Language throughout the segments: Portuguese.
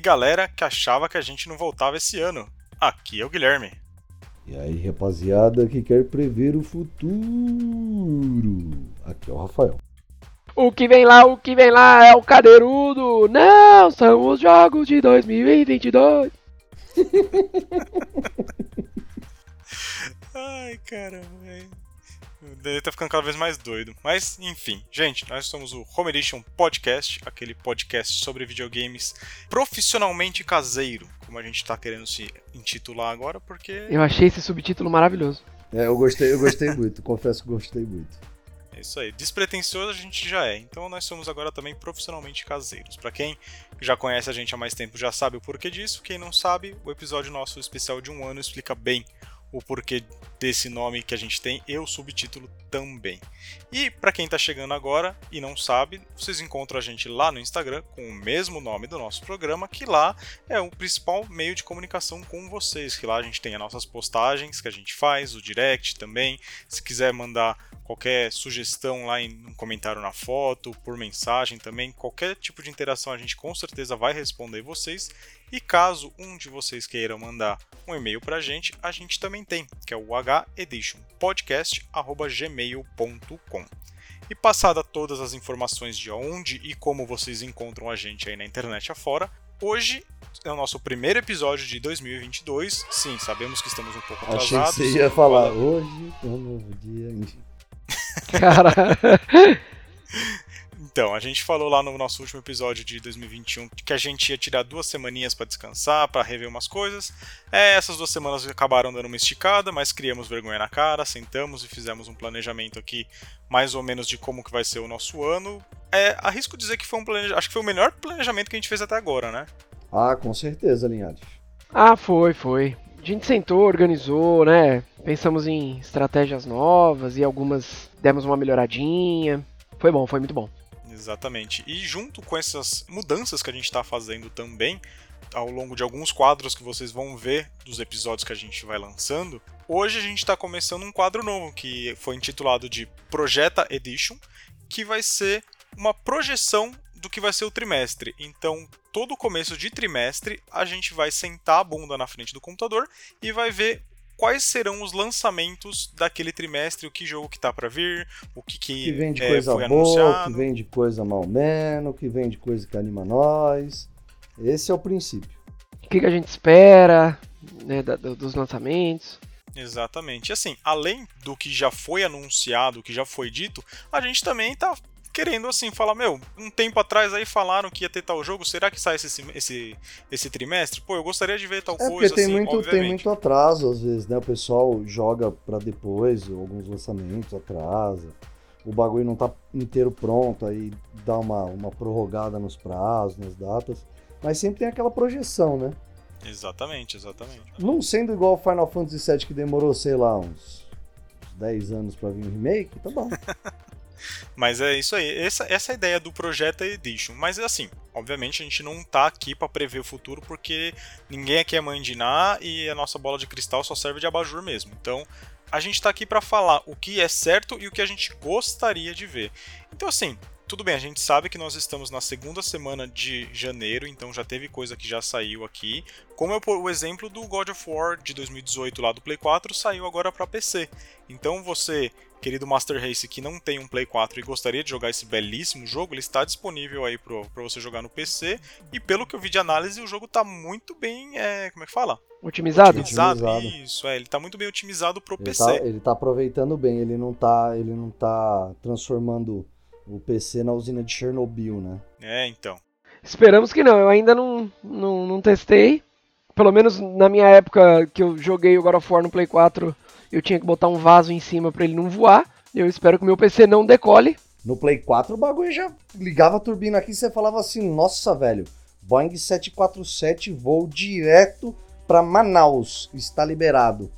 aí, galera que achava que a gente não voltava esse ano. Aqui é o Guilherme. E aí, rapaziada que quer prever o futuro. Aqui é o Rafael. O que vem lá, o que vem lá é o cadeirudo. Não, são os jogos de 2022. Ai, caramba, Ele tá ficando cada vez mais doido. Mas, enfim, gente, nós somos o Home Edition Podcast, aquele podcast sobre videogames profissionalmente caseiro, como a gente tá querendo se intitular agora, porque. Eu achei esse subtítulo maravilhoso. É, eu gostei, eu gostei muito, confesso que gostei muito. É isso aí. Despretensioso a gente já é. Então nós somos agora também profissionalmente caseiros. Para quem já conhece a gente há mais tempo já sabe o porquê disso. Quem não sabe, o episódio nosso especial de um ano explica bem o porquê desse nome que a gente tem e o subtítulo também. E para quem está chegando agora e não sabe, vocês encontram a gente lá no Instagram com o mesmo nome do nosso programa, que lá é o principal meio de comunicação com vocês, que lá a gente tem as nossas postagens que a gente faz, o direct também. Se quiser mandar qualquer sugestão lá em um comentário na foto, por mensagem também, qualquer tipo de interação a gente com certeza vai responder vocês. E caso um de vocês queira mandar um e-mail para a gente, a gente também tem, que é o heditionpodcast@gmail.com. E passada todas as informações de onde e como vocês encontram a gente aí na internet afora, hoje é o nosso primeiro episódio de 2022. Sim, sabemos que estamos um pouco atrasados. Achei que você ia falar, hoje é um novo dia. Cara. Então, a gente falou lá no nosso último episódio de 2021 que a gente ia tirar duas semaninhas para descansar, para rever umas coisas. É, essas duas semanas acabaram dando uma esticada, mas criamos vergonha na cara, sentamos e fizemos um planejamento aqui mais ou menos de como que vai ser o nosso ano. É, arrisco dizer que foi um planejamento, acho que foi o melhor planejamento que a gente fez até agora, né? Ah, com certeza, Linhares. Ah, foi, foi. A gente sentou, organizou, né? Pensamos em estratégias novas e algumas demos uma melhoradinha. Foi bom, foi muito bom. Exatamente. E junto com essas mudanças que a gente está fazendo também, ao longo de alguns quadros que vocês vão ver dos episódios que a gente vai lançando, hoje a gente está começando um quadro novo que foi intitulado de Projeta Edition, que vai ser uma projeção do que vai ser o trimestre. Então, todo começo de trimestre, a gente vai sentar a bunda na frente do computador e vai ver quais serão os lançamentos daquele trimestre, o que jogo que tá para vir, o que, que, que vem de é, coisa foi boa, anunciado. que vem de coisa mal menos, que vem de coisa que anima nós. Esse é o princípio. O que, que a gente espera né, da- do- dos lançamentos? Exatamente. E assim, além do que já foi anunciado, o que já foi dito, a gente também tá querendo assim falar, meu, um tempo atrás aí falaram que ia ter tal jogo, será que sai esse, esse, esse trimestre? Pô, eu gostaria de ver tal É porque coisa tem, assim, muito, tem obviamente. muito atraso, às vezes, né? O pessoal joga pra depois, alguns lançamentos atrasa. O bagulho não tá inteiro pronto, aí dá uma, uma prorrogada nos prazos, nas datas. Mas sempre tem aquela projeção, né? Exatamente, exatamente. Não sendo igual o Final Fantasy VII que demorou, sei lá, uns 10 anos pra vir um remake, tá bom. Mas é isso aí, essa, essa é a ideia do Projeta Edition. Mas assim, obviamente a gente não tá aqui pra prever o futuro porque ninguém aqui é mãe de e a nossa bola de cristal só serve de abajur mesmo. Então a gente tá aqui pra falar o que é certo e o que a gente gostaria de ver. Então assim, tudo bem, a gente sabe que nós estamos na segunda semana de janeiro, então já teve coisa que já saiu aqui. Como é o exemplo do God of War de 2018 lá do Play 4 saiu agora para PC. Então você, querido Master Race que não tem um Play 4 e gostaria de jogar esse belíssimo jogo, ele está disponível aí para você jogar no PC. E pelo que eu vi de análise, o jogo tá muito bem, é, como é que fala? Otimizado? Otimizado. Otimizado. Isso, é, ele tá muito bem otimizado pro Ele PC. tá, ele tá aproveitando bem, ele não tá, ele não tá transformando o PC na usina de Chernobyl, né? É, então. Esperamos que não. Eu ainda não, não, não testei. Pelo menos na minha época que eu joguei o God of War no Play 4, eu tinha que botar um vaso em cima pra ele não voar. Eu espero que o meu PC não decole. No Play 4 o bagulho já ligava a turbina aqui e você falava assim, nossa, velho, Boeing 747 voo direto pra Manaus, está liberado.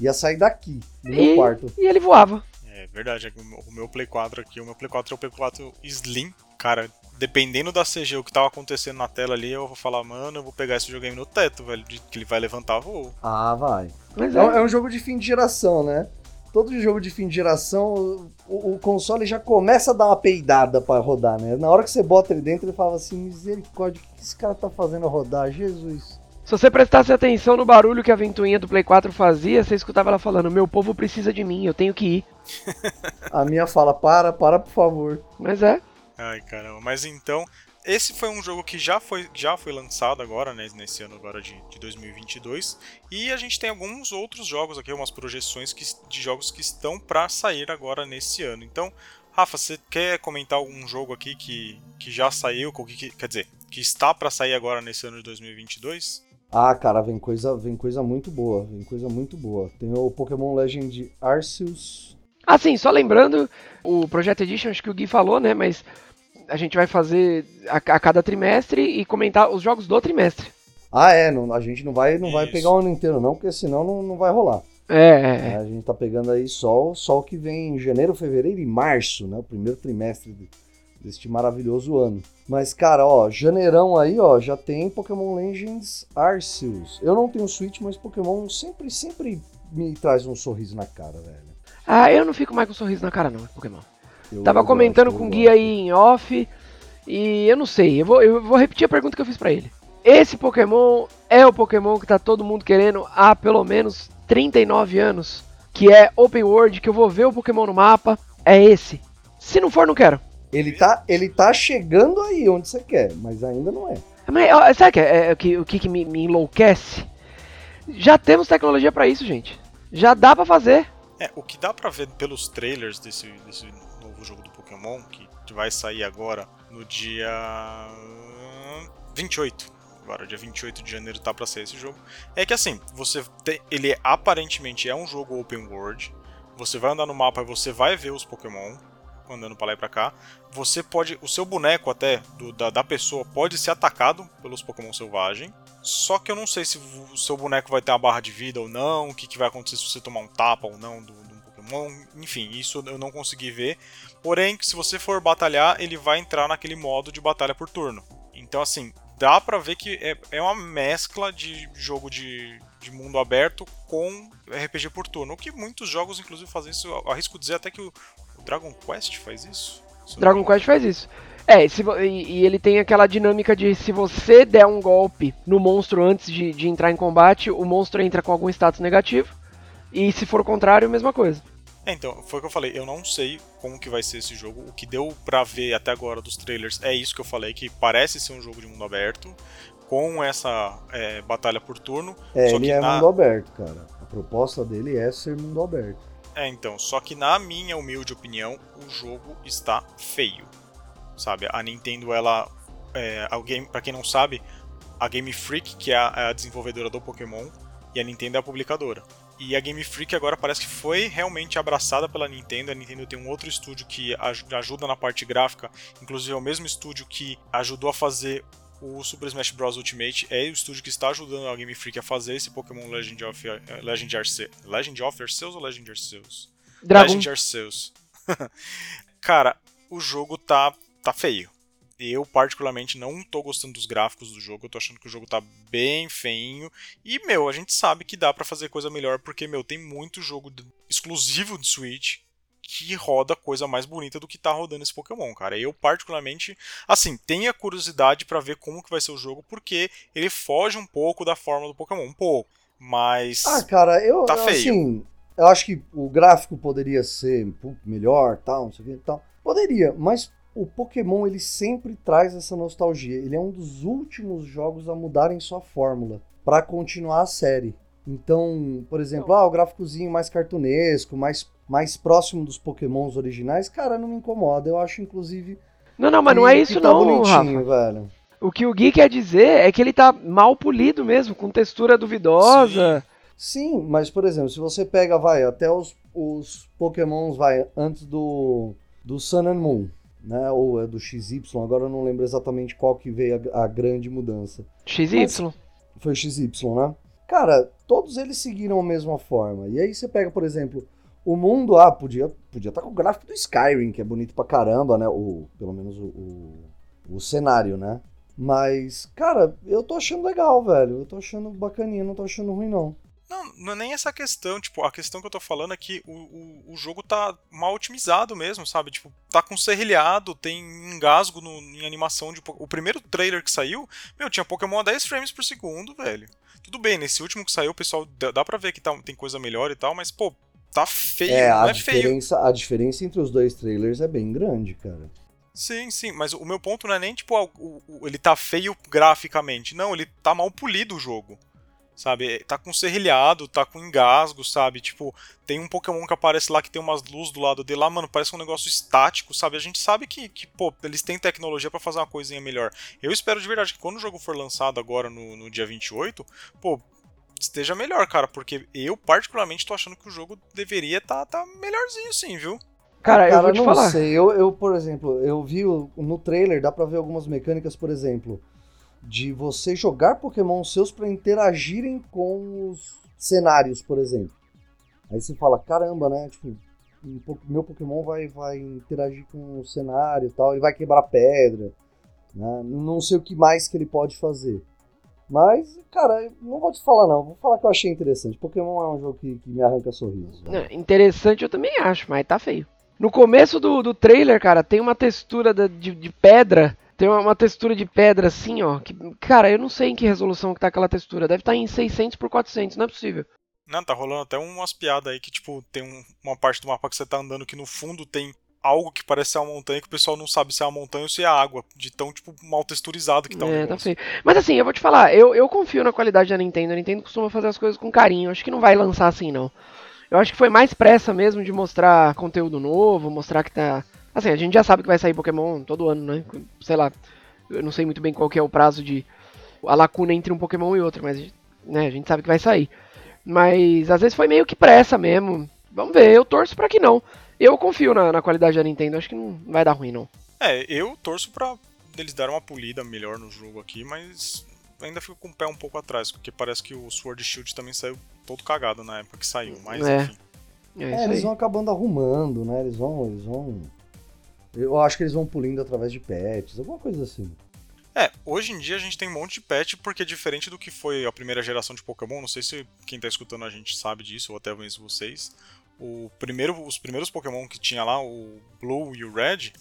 Ia sair daqui, do meu E- quarto. E ele voava. Verdade, é que o meu- Play 4 aqui, o meu Play 4 é o Play 4 Slim. Cara, dependendo da CG, o que tava acontecendo na tela ali, eu vou falar, mano, eu vou pegar esse videogame no teto, velho, de que ele vai levantar voo. Ah, vai. Mas É, um- é, é um jogo de fim de geração, né? todo jogo de fim de geração, o, o, console já começa a dar uma peidada para rodar, né? Na hora que você bota ele dentro, ele fala assim: misericórdia, o que esse cara tá fazendo rodar? Jesus. Se você prestasse atenção no barulho que a ventoinha do Play 4 fazia, você escutava ela falando: Meu povo precisa de mim, eu tenho que ir. A minha fala: Para, para, por favor. Mas é. Ai, caramba. Mas então, esse foi um jogo que já foi, já foi lançado agora, né, nesse ano agora de, de 2022. E a gente tem alguns outros jogos aqui, umas projeções que, de jogos que estão para sair agora nesse ano. Então, Rafa, você quer comentar algum jogo aqui que, que já saiu, que, quer dizer, que está para sair agora nesse ano de 2022? Ah, cara, vem coisa, vem coisa muito boa, vem coisa muito boa. Tem o Pokémon Legend Arceus. Ah, sim, só lembrando, o Project Edition, acho que o Gui falou, né, mas a gente vai fazer a, a, cada trimestre e comentar os jogos do trimestre. Ah, é, não, a gente não vai, não vai pegar o ano inteiro não, porque senão não, não vai rolar. É, é, é. A gente tá pegando aí só, só o que vem em janeiro, fevereiro e março, né, o primeiro trimestre deste maravilhoso ano. Mas, cara, ó, janeirão aí, ó, já tem Pokémon Legends Arceus. Eu não tenho Switch, mas Pokémon sempre, sempre me traz um sorriso na cara, velho. Ah, eu não fico mais com um sorriso na cara, não, Pokémon. Eu, Tava comentando com o Gui aí em off, e eu não sei, eu vou, eu vou repetir a pergunta que eu fiz para ele. Esse Pokémon é o Pokémon que tá todo mundo querendo há pelo menos 39 anos, que é Open World, que eu vou ver o Pokémon no mapa, é esse. Se não for, não quero. Ele tá, ele tá chegando aí onde você quer, mas ainda não é. Mas, ó, sabe que é, é, que, o que, que me, me, enlouquece? Já temos tecnologia para isso, gente. Já dá para fazer. É, o que dá para ver pelos trailers desse, desse novo jogo do Pokémon, que vai sair agora no dia 28. Agora, dia 28 de janeiro tá para sair esse jogo. É que assim, você tem, ele aparentemente é um jogo open world. Você vai andar no mapa e você vai ver os Pokémon andando para lá e para cá. Você pode, o seu boneco até do, da, da pessoa pode ser atacado pelos Pokémon selvagem. Só que eu não sei se o seu boneco vai ter uma barra de vida ou não, o que, que vai acontecer se você tomar um tapa ou não do, do Pokémon. Enfim, isso eu não consegui ver. Porém, se você for batalhar, ele vai entrar naquele modo de batalha por turno. Então, assim, dá pra ver que é, é uma mescla de jogo de, de mundo aberto com RPG por turno. O que muitos jogos, inclusive, fazem isso. Eu arrisco dizer até que o, o Dragon Quest faz isso? Dragon Quest faz isso. É, se, e, e, ele tem aquela dinâmica de se você der um golpe no monstro antes de, de entrar em combate, o monstro entra com algum status negativo. E se for o contrário, mesma coisa. É, então, foi o que eu falei, eu não sei como que vai ser esse jogo. O que deu pra ver até agora dos trailers é isso que eu falei, que parece ser um jogo de mundo aberto, com essa é, batalha por turno. É, ele é na... mundo aberto, cara. A proposta dele é ser mundo aberto. É, então, só que na minha humilde opinião, o jogo está feio. Sabe, a Nintendo, ela. É, alguém, para quem não sabe, a Game Freak, que é a, é a desenvolvedora do Pokémon, e a Nintendo é a publicadora. E a Game Freak agora parece que foi realmente abraçada pela Nintendo. A Nintendo tem um outro estúdio que ajuda na parte gráfica, inclusive é o mesmo estúdio que ajudou a fazer o Super Smash Bros. Ultimate. É o estúdio que está ajudando a Game Freak a fazer esse Pokémon Legend of, uh, Legend, Arce Legend of Arceus ou Legend Arceus? Dragon. Legend Arceus. Cara, o jogo tá, tá feio. Eu, particularmente, não tô gostando dos gráficos do jogo. Eu tô achando que o jogo tá bem feinho. E, meu, a gente sabe que dá para fazer coisa melhor, porque, meu, tem muito jogo exclusivo de Switch que roda coisa mais bonita do que tá rodando esse Pokémon, cara. Eu particularmente, assim, tenho a curiosidade para ver como que vai ser o jogo, porque ele foge um pouco da forma do Pokémon, um pouco, mas Ah, cara, eu tá feio. assim, eu acho que o gráfico poderia ser um pouco melhor, tal, não sei o que, tal. Poderia, mas o Pokémon ele sempre traz essa nostalgia. Ele é um dos últimos jogos a mudarem sua fórmula para continuar a série. Então, por exemplo, ah, o gráficozinho mais cartunesco, mais, mais próximo dos Pokémons originais, cara, não me incomoda. Eu acho, inclusive. Não, não, mas não é isso, tá não, Rafa. Velho. O que o Gui quer dizer é que ele tá mal polido mesmo, com textura duvidosa. Sim, Sim mas, por exemplo, se você pega, vai, até os, os Pokémons, vai, antes do, do Sun and Moon né? Ou é do XY, agora eu não lembro exatamente qual que veio a, a grande mudança. XY. Mas foi XY, né? Cara, todos eles seguiram a mesma forma. E aí você pega, por exemplo, o mundo, ah, podia podia estar tá com o gráfico do Skyrim, que é bonito pra caramba, né? O, pelo menos o, o, o cenário, né? Mas, cara, eu tô achando legal, velho. Eu tô achando bacaninha, não tô achando ruim, não. Não, não é nem essa questão, tipo, a questão que eu tô falando é que o, o, o jogo tá mal otimizado mesmo, sabe? Tipo, tá com serrilhado, tem engasgo no, em animação de. O primeiro trailer que saiu, meu, tinha Pokémon a 10 frames por segundo, velho. Tudo bem, nesse último que saiu, o pessoal dá, dá pra ver que tá, tem coisa melhor e tal, mas, pô, tá feio, é, a é diferença, feio. A diferença entre os dois trailers é bem grande, cara. Sim, sim, mas o meu ponto não é nem, tipo, ele tá feio graficamente. Não, ele tá mal polido o jogo sabe? Tá com serrilhado, tá com engasgo, sabe? Tipo, tem um Pokémon que aparece lá que tem umas luzes do lado dele lá, mano, parece um negócio estático, sabe? A gente sabe que, que pô, eles têm tecnologia para fazer uma coisinha melhor. Eu espero de verdade que quando o jogo for lançado agora no, no dia 28, pô, esteja melhor, cara, porque eu particularmente tô achando que o jogo deveria estar tá, tá melhorzinho sim, viu? Cara, eu Cara, vou te não falar. sei. Eu, eu, por exemplo, eu vi o- no trailer, dá pra ver algumas mecânicas, por exemplo, de você jogar Pokémon seus pra interagirem com os cenários, por exemplo. Aí você fala, caramba, né? Tipo, po- meu Pokémon vai, vai interagir com o cenário e tal, ele vai quebrar pedra. Né? Não sei o que mais que ele pode fazer. Mas, cara, não vou te falar não, vou falar que eu achei interessante. Pokémon é um jogo que, que me arranca sorriso. né? Interessante eu também acho, mas tá feio. No começo do, do trailer, cara, tem uma textura de, de pedra. Tem uma, uma textura de pedra assim, ó. Que, cara, eu não sei em que resolução que tá aquela textura. Deve estar em 600 por 400, não é possível. Não, tá rolando até umas piadas aí que, tipo, tem um- uma parte do mapa que você tá andando que no fundo tem algo que parece ser uma montanha que o pessoal não sabe se é uma montanha ou se é água. De tão, tipo, mal texturizado que tá é, tá feio. Mas assim, eu vou te falar, eu, eu confio na qualidade da Nintendo. A Nintendo costuma fazer as coisas com carinho. Acho que não vai lançar assim, não. Eu acho que foi mais pressa mesmo de mostrar conteúdo novo, mostrar que tá. Assim, a gente já sabe que vai sair Pokémon todo ano, né? Sei lá. Eu não sei muito bem qual que é o prazo de. a lacuna entre um Pokémon e outro, mas né, a gente sabe que vai sair. Mas às vezes foi meio que pressa mesmo. Vamos ver, eu torço pra que não. Eu confio na, na qualidade da Nintendo, acho que não vai dar ruim, não. É, eu torço pra eles darem uma polida melhor no jogo aqui, mas ainda fico com o pé um pouco atrás, porque parece que o Sword Shield também saiu todo cagado na época que saiu, mas É. enfim. É, É, eles vão acabando arrumando, né? Eles vão, eles vão. Eu acho que eles vão pulindo através de patches, alguma coisa assim. É, hoje em dia a gente tem um monte de patch, porque diferente do que foi a primeira geração de Pokémon, não sei se quem tá escutando a gente sabe disso, ou até mesmo vocês, o primeiro, os primeiros Pokémon que tinha lá, o Blue e o Red,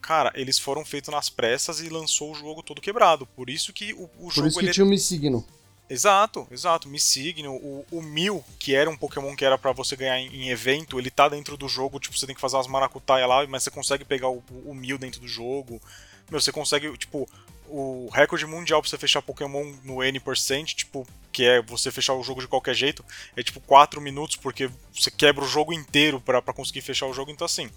cara, eles foram feitos nas pressas e lançou o jogo todo quebrado. Por isso que o, o Por jogo isso que ele é tinha o Missigno. Exato, exato. Missigno, o, o Mil, que era um Pokémon que era pra você ganhar em, em evento, ele tá dentro do jogo, tipo, você tem que fazer umas maracutaia lá, mas você consegue pegar o, o Mil dentro do jogo. Meu, você consegue, tipo, o recorde mundial pra você fechar Pokémon no N%, tipo, que é você fechar o jogo de qualquer jeito, é tipo 4 minutos, porque você quebra o jogo inteiro pra conseguir fechar o jogo, então assim.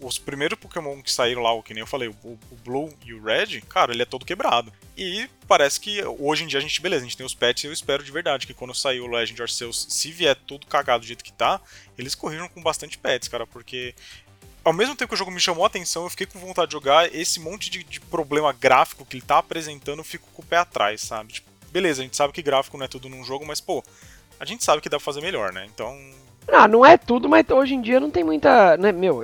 Os primeiros Pokémon que saíram lá, o que nem eu falei, o, o Blue e o Red, cara, ele é todo quebrado. E parece que hoje em dia a gente, beleza, a gente tem os patches e eu espero de verdade que quando sair o Legend Arceus, se vier tudo cagado do jeito que tá, eles corriram com bastante patches, cara, porque ao mesmo tempo que o jogo me chamou a atenção, eu fiquei com vontade de jogar, esse monte de, de problema gráfico que ele tá apresentando, eu fico com o pé atrás, sabe? Tipo, beleza, a gente sabe que gráfico não é tudo num jogo, mas pô, a gente sabe que dá pra fazer melhor, né? Então, Ah, não é tudo, mas hoje em dia não tem muita. Né, meu,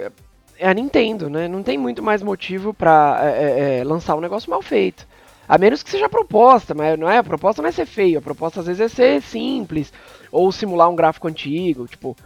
é, a Nintendo, né? Não tem muito mais motivo pra é, é, é, lançar um negócio mal feito. A menos que seja a proposta, mas não é, a proposta não é ser feio, a proposta às vezes é ser simples, ou simular um gráfico antigo, tipo,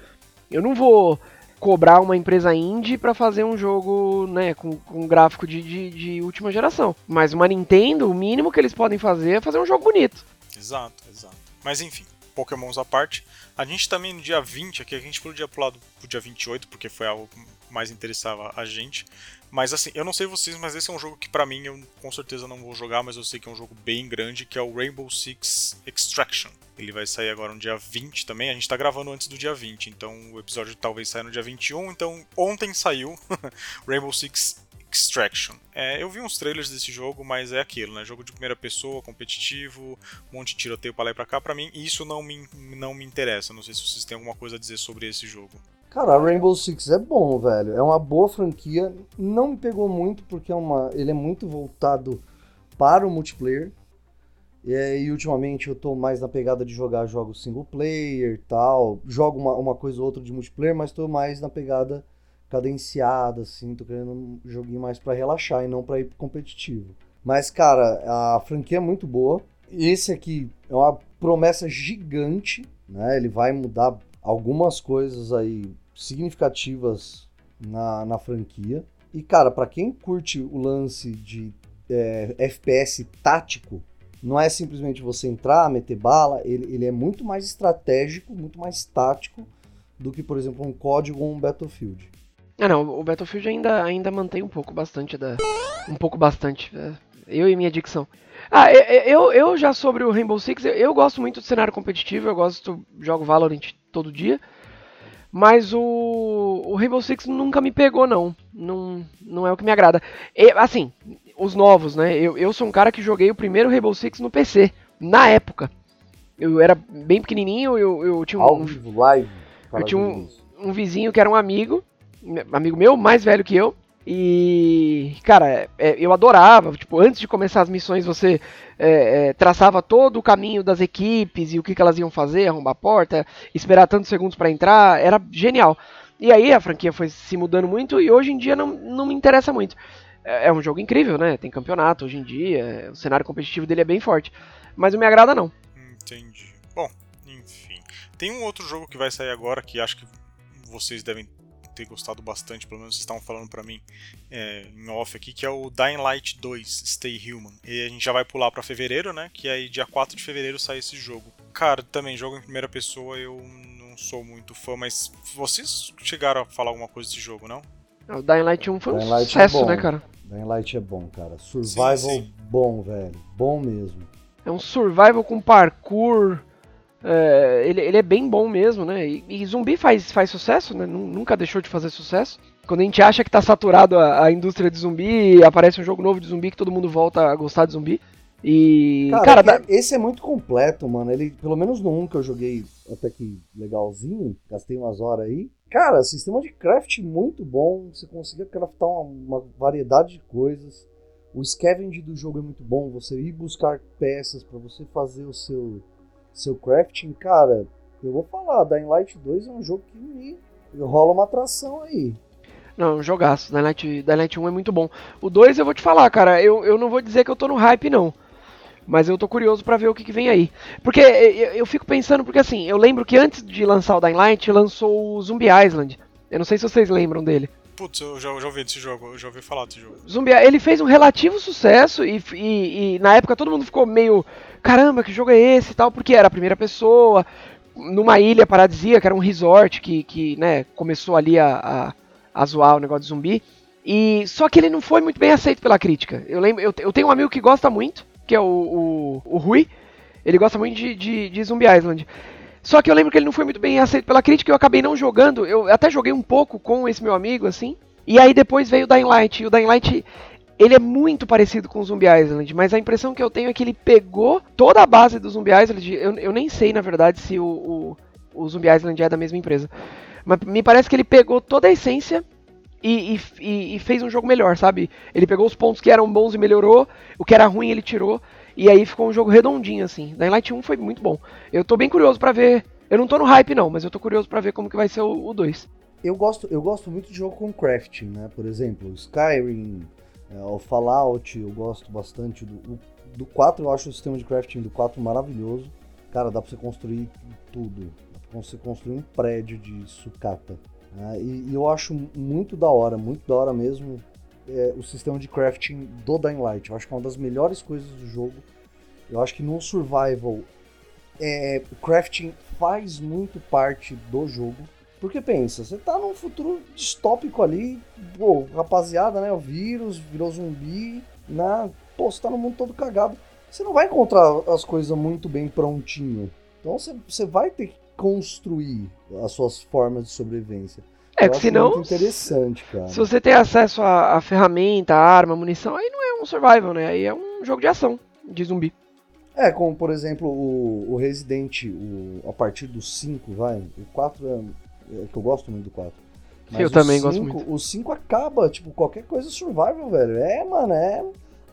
eu não vou cobrar uma empresa indie pra fazer um jogo, né, com, com gráfico de, de, de última geração. Mas uma Nintendo, o mínimo que eles podem fazer é fazer um jogo bonito. Exato, exato. Mas enfim, Pokémons à parte. A gente também no dia 20, aqui a gente podia pular do- pro dia 28, porque foi algo mais interessava a gente. Mas assim, eu não sei vocês, mas esse é um jogo que pra mim eu com certeza não vou jogar, mas eu sei que é um jogo bem grande, que é o Rainbow Six Extraction. Ele vai sair agora no dia 20 também. A gente tá gravando antes do dia 20, então o episódio talvez saia no dia 21. Então ontem saiu Rainbow Six Extraction. É, eu vi uns trailers desse jogo, mas é aquilo, né? Jogo de primeira pessoa, competitivo, um monte de tiroteio pra lá e pra cá. Pra mim, isso não me, não me interessa. Não sei se vocês têm alguma coisa a dizer sobre esse jogo. Cara, Rainbow Six é bom, velho. É uma boa franquia. Não me pegou muito porque é uma, ele é muito voltado para o multiplayer. E, aí, e ultimamente eu tô mais na pegada de jogar jogos single player tal. Jogo uma, uma coisa ou outra de multiplayer, mas tô mais na pegada cadenciada, assim. Tô querendo um joguinho mais pra relaxar e não pra ir pro competitivo. Mas, cara, a franquia é muito boa. Esse aqui é uma promessa gigante. né? Ele vai mudar algumas coisas aí significativas na, na franquia. E, cara, para quem curte o lance de é, FPS tático, não é simplesmente você entrar, meter bala, ele, ele é muito mais estratégico, muito mais tático do que, por exemplo, um código ou um Battlefield. Ah, não, o Battlefield ainda, ainda mantém um pouco bastante da. Um pouco bastante. É, eu e minha dicção. Ah, eu, eu já sobre o Rainbow Six, eu, eu gosto muito do cenário competitivo, eu gosto, jogo Valorant todo dia. Mas o, o Rainbow Six nunca me pegou, não. Não, não é o que me agrada. E, assim, os novos, né? Eu, eu sou um cara que joguei o primeiro Rainbow Six no PC, na época. Eu era bem pequenininho, eu, eu tinha um. Live. Eu tinha um, um vizinho que era um amigo, amigo meu, mais velho que eu. E, cara, é, eu adorava. Tipo, antes de começar as missões, você é, é, traçava todo o caminho das equipes e o que, que elas iam fazer, arrombar a porta, esperar tantos segundos para entrar. Era genial. E aí a franquia foi se mudando muito e hoje em dia não, não me interessa muito. É, é um jogo incrível, né? Tem campeonato hoje em dia, o cenário competitivo dele é bem forte. Mas não me agrada, não. Entendi. Bom, enfim. Tem um outro jogo que vai sair agora que acho que vocês devem ter gostado bastante, pelo menos vocês estavam falando para mim é, em off aqui, que é o Dying Light 2 Stay Human. E a gente já vai pular para fevereiro, né? Que aí dia 4 de fevereiro sai esse jogo. Cara, também jogo em primeira pessoa, eu não sou muito fã, mas vocês chegaram a falar alguma coisa desse jogo, não? O Dying Light 1 foi um é sucesso, é né, cara? Dying Light é bom, cara. Survival sim, sim. bom, velho. Bom mesmo. É um survival com parkour, é, ele, ele é bem bom mesmo, né? E, e, zumbi faz, faz sucesso, né? Nunca deixou de fazer sucesso. Quando a gente acha que tá saturado a, a indústria de zumbi, aparece um jogo novo de zumbi que todo mundo volta a gostar de zumbi. E. Cara, cara esse é muito completo, mano. Ele, pelo menos no 1 que eu joguei até que legalzinho, gastei umas horas aí. Cara, sistema de craft muito bom. Você consegue craftar uma, uma variedade de coisas. O scavenge do jogo é muito bom. Você ir buscar peças para você fazer o seu seu crafting, cara, eu vou falar, Dying Light 2 é um jogo que me rola uma atração aí. Não, um jogaço. Dying Light, Dying Light 1 é muito bom. O 2 eu vou te falar, cara, eu, eu não vou dizer que eu tô no hype, não. Mas eu tô curioso para ver o que, que, vem aí. Porque eu, eu, fico pensando, porque assim, eu lembro que antes de lançar o Dying Light, lançou o Zombie Island. Eu não sei se vocês lembram dele. Putz, eu já, já ouvi desse jogo, eu já ouvi falar desse jogo. Zumbi, ele fez um relativo sucesso e, e, e, na época todo mundo ficou meio. Caramba, que jogo é esse e tal? Porque era a primeira pessoa, numa ilha paradisíaca, era um resort que, que né, começou ali a, a, a zoar o negócio de zumbi. E só que ele não foi muito bem aceito pela crítica. Eu lembro, eu, eu tenho um amigo que gosta muito, que é o, o, o Rui. Ele gosta muito de, de, de Zumbi Island. Só que eu lembro que ele não foi muito bem aceito pela crítica, eu acabei não jogando. Eu até joguei um pouco com esse meu amigo, assim. E aí depois veio o Dying Light. E o Dying Light, ele é muito parecido com o Zombie Island, mas a impressão que eu tenho é que ele pegou toda a base do Zombie Island. Eu, eu nem sei, na verdade, se o, o, o Zombie Island é da mesma empresa. Mas me parece que ele pegou toda a essência e, e, e, fez um jogo melhor, sabe? Ele pegou os pontos que eram bons e melhorou, o que era ruim ele tirou. E aí ficou um jogo redondinho, assim. Dying Light 1 foi muito bom. Eu tô bem curioso para ver. Eu não tô no hype, não, mas eu tô curioso para ver como que vai ser o, o 2. Eu gosto, eu gosto muito de jogo com crafting, né? Por exemplo, Skyrim, é, o Fallout, eu gosto bastante do, do 4, eu acho o sistema de crafting do 4 maravilhoso. Cara, dá pra você construir tudo. Dá pra você construir um prédio de sucata. Né? E, e, eu acho muito da hora, muito da hora mesmo é, o sistema de crafting do Dying Light. Eu acho que é uma das melhores coisas do jogo. Eu acho que no survival é, o crafting faz muito parte do jogo. Porque pensa, você tá num futuro distópico ali, pô, rapaziada, né? O vírus virou zumbi, né? Pô, você tá no mundo todo cagado. Você não vai encontrar as coisas muito bem prontinho. Então você, você vai ter que construir as suas formas de sobrevivência. É, que senão. Interessante, cara. Se você tem acesso a, a ferramenta, a arma, munição, aí não é um survival, né? Aí é um jogo de ação, de zumbi. É, como por exemplo o, o Resident, o, a partir do 5, vai. O 4 é, é, que eu gosto muito do 4. Mas eu também cinco, gosto muito. O 5 acaba, tipo, qualquer coisa survival, velho. É, mano, é.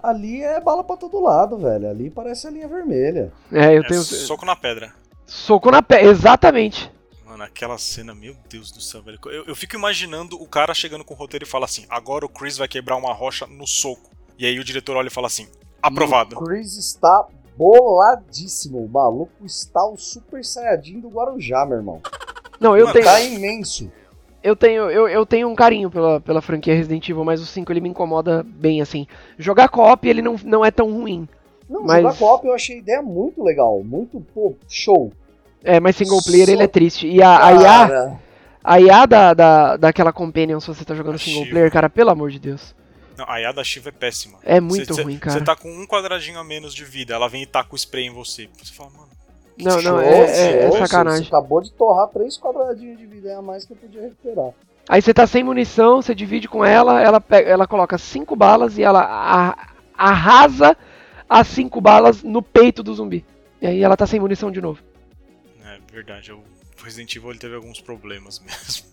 Ali é bala pra todo lado, velho. Ali parece a linha vermelha. É, eu é tenho. Soco na pedra. Soco na pedra, exatamente. Mano, aquela cena, meu Deus do céu, velho. Eu, eu fico imaginando o cara chegando com o roteiro e fala assim: agora o Chris vai quebrar uma rocha no soco. E aí o diretor olha e fala assim: aprovado. E o Chris está boladíssimo. O maluco está o Super Saiyajin do Guarujá, meu irmão. Não, eu Mano, tenho, Tá imenso. eu tenho, eu, eu tenho um carinho pela, pela franquia Resident Evil, mas o 5 ele me incomoda bem, assim. Jogar co-op ele não, não é tão ruim. Não, Mas- jogar co-op eu achei a ideia muito legal. Muito, pô, show. É, mas single player ele é triste. E a, a IA, a IA da, da, daquela Companion, se você tá jogando A single Shiva. player, cara, pelo amor de Deus. Não, a IA da Shiva é péssima. É muito Cê- cê- ruim, cara. Você tá com um quadradinho a menos de vida, ela vem e taca o spray em você. Você fala, mano. Não, não, é, é- é show, sacanagem. Você acabou de torrar três quadradinhos de vida a mais que eu podia recuperar. Aí você tá sem munição, você divide com ela, ela, pega, ela coloca cinco balas e ela arrasa as cinco balas no peito do zumbi. E aí ela tá sem munição de novo. Verdade, o Resident Evil teve alguns problemas mesmo.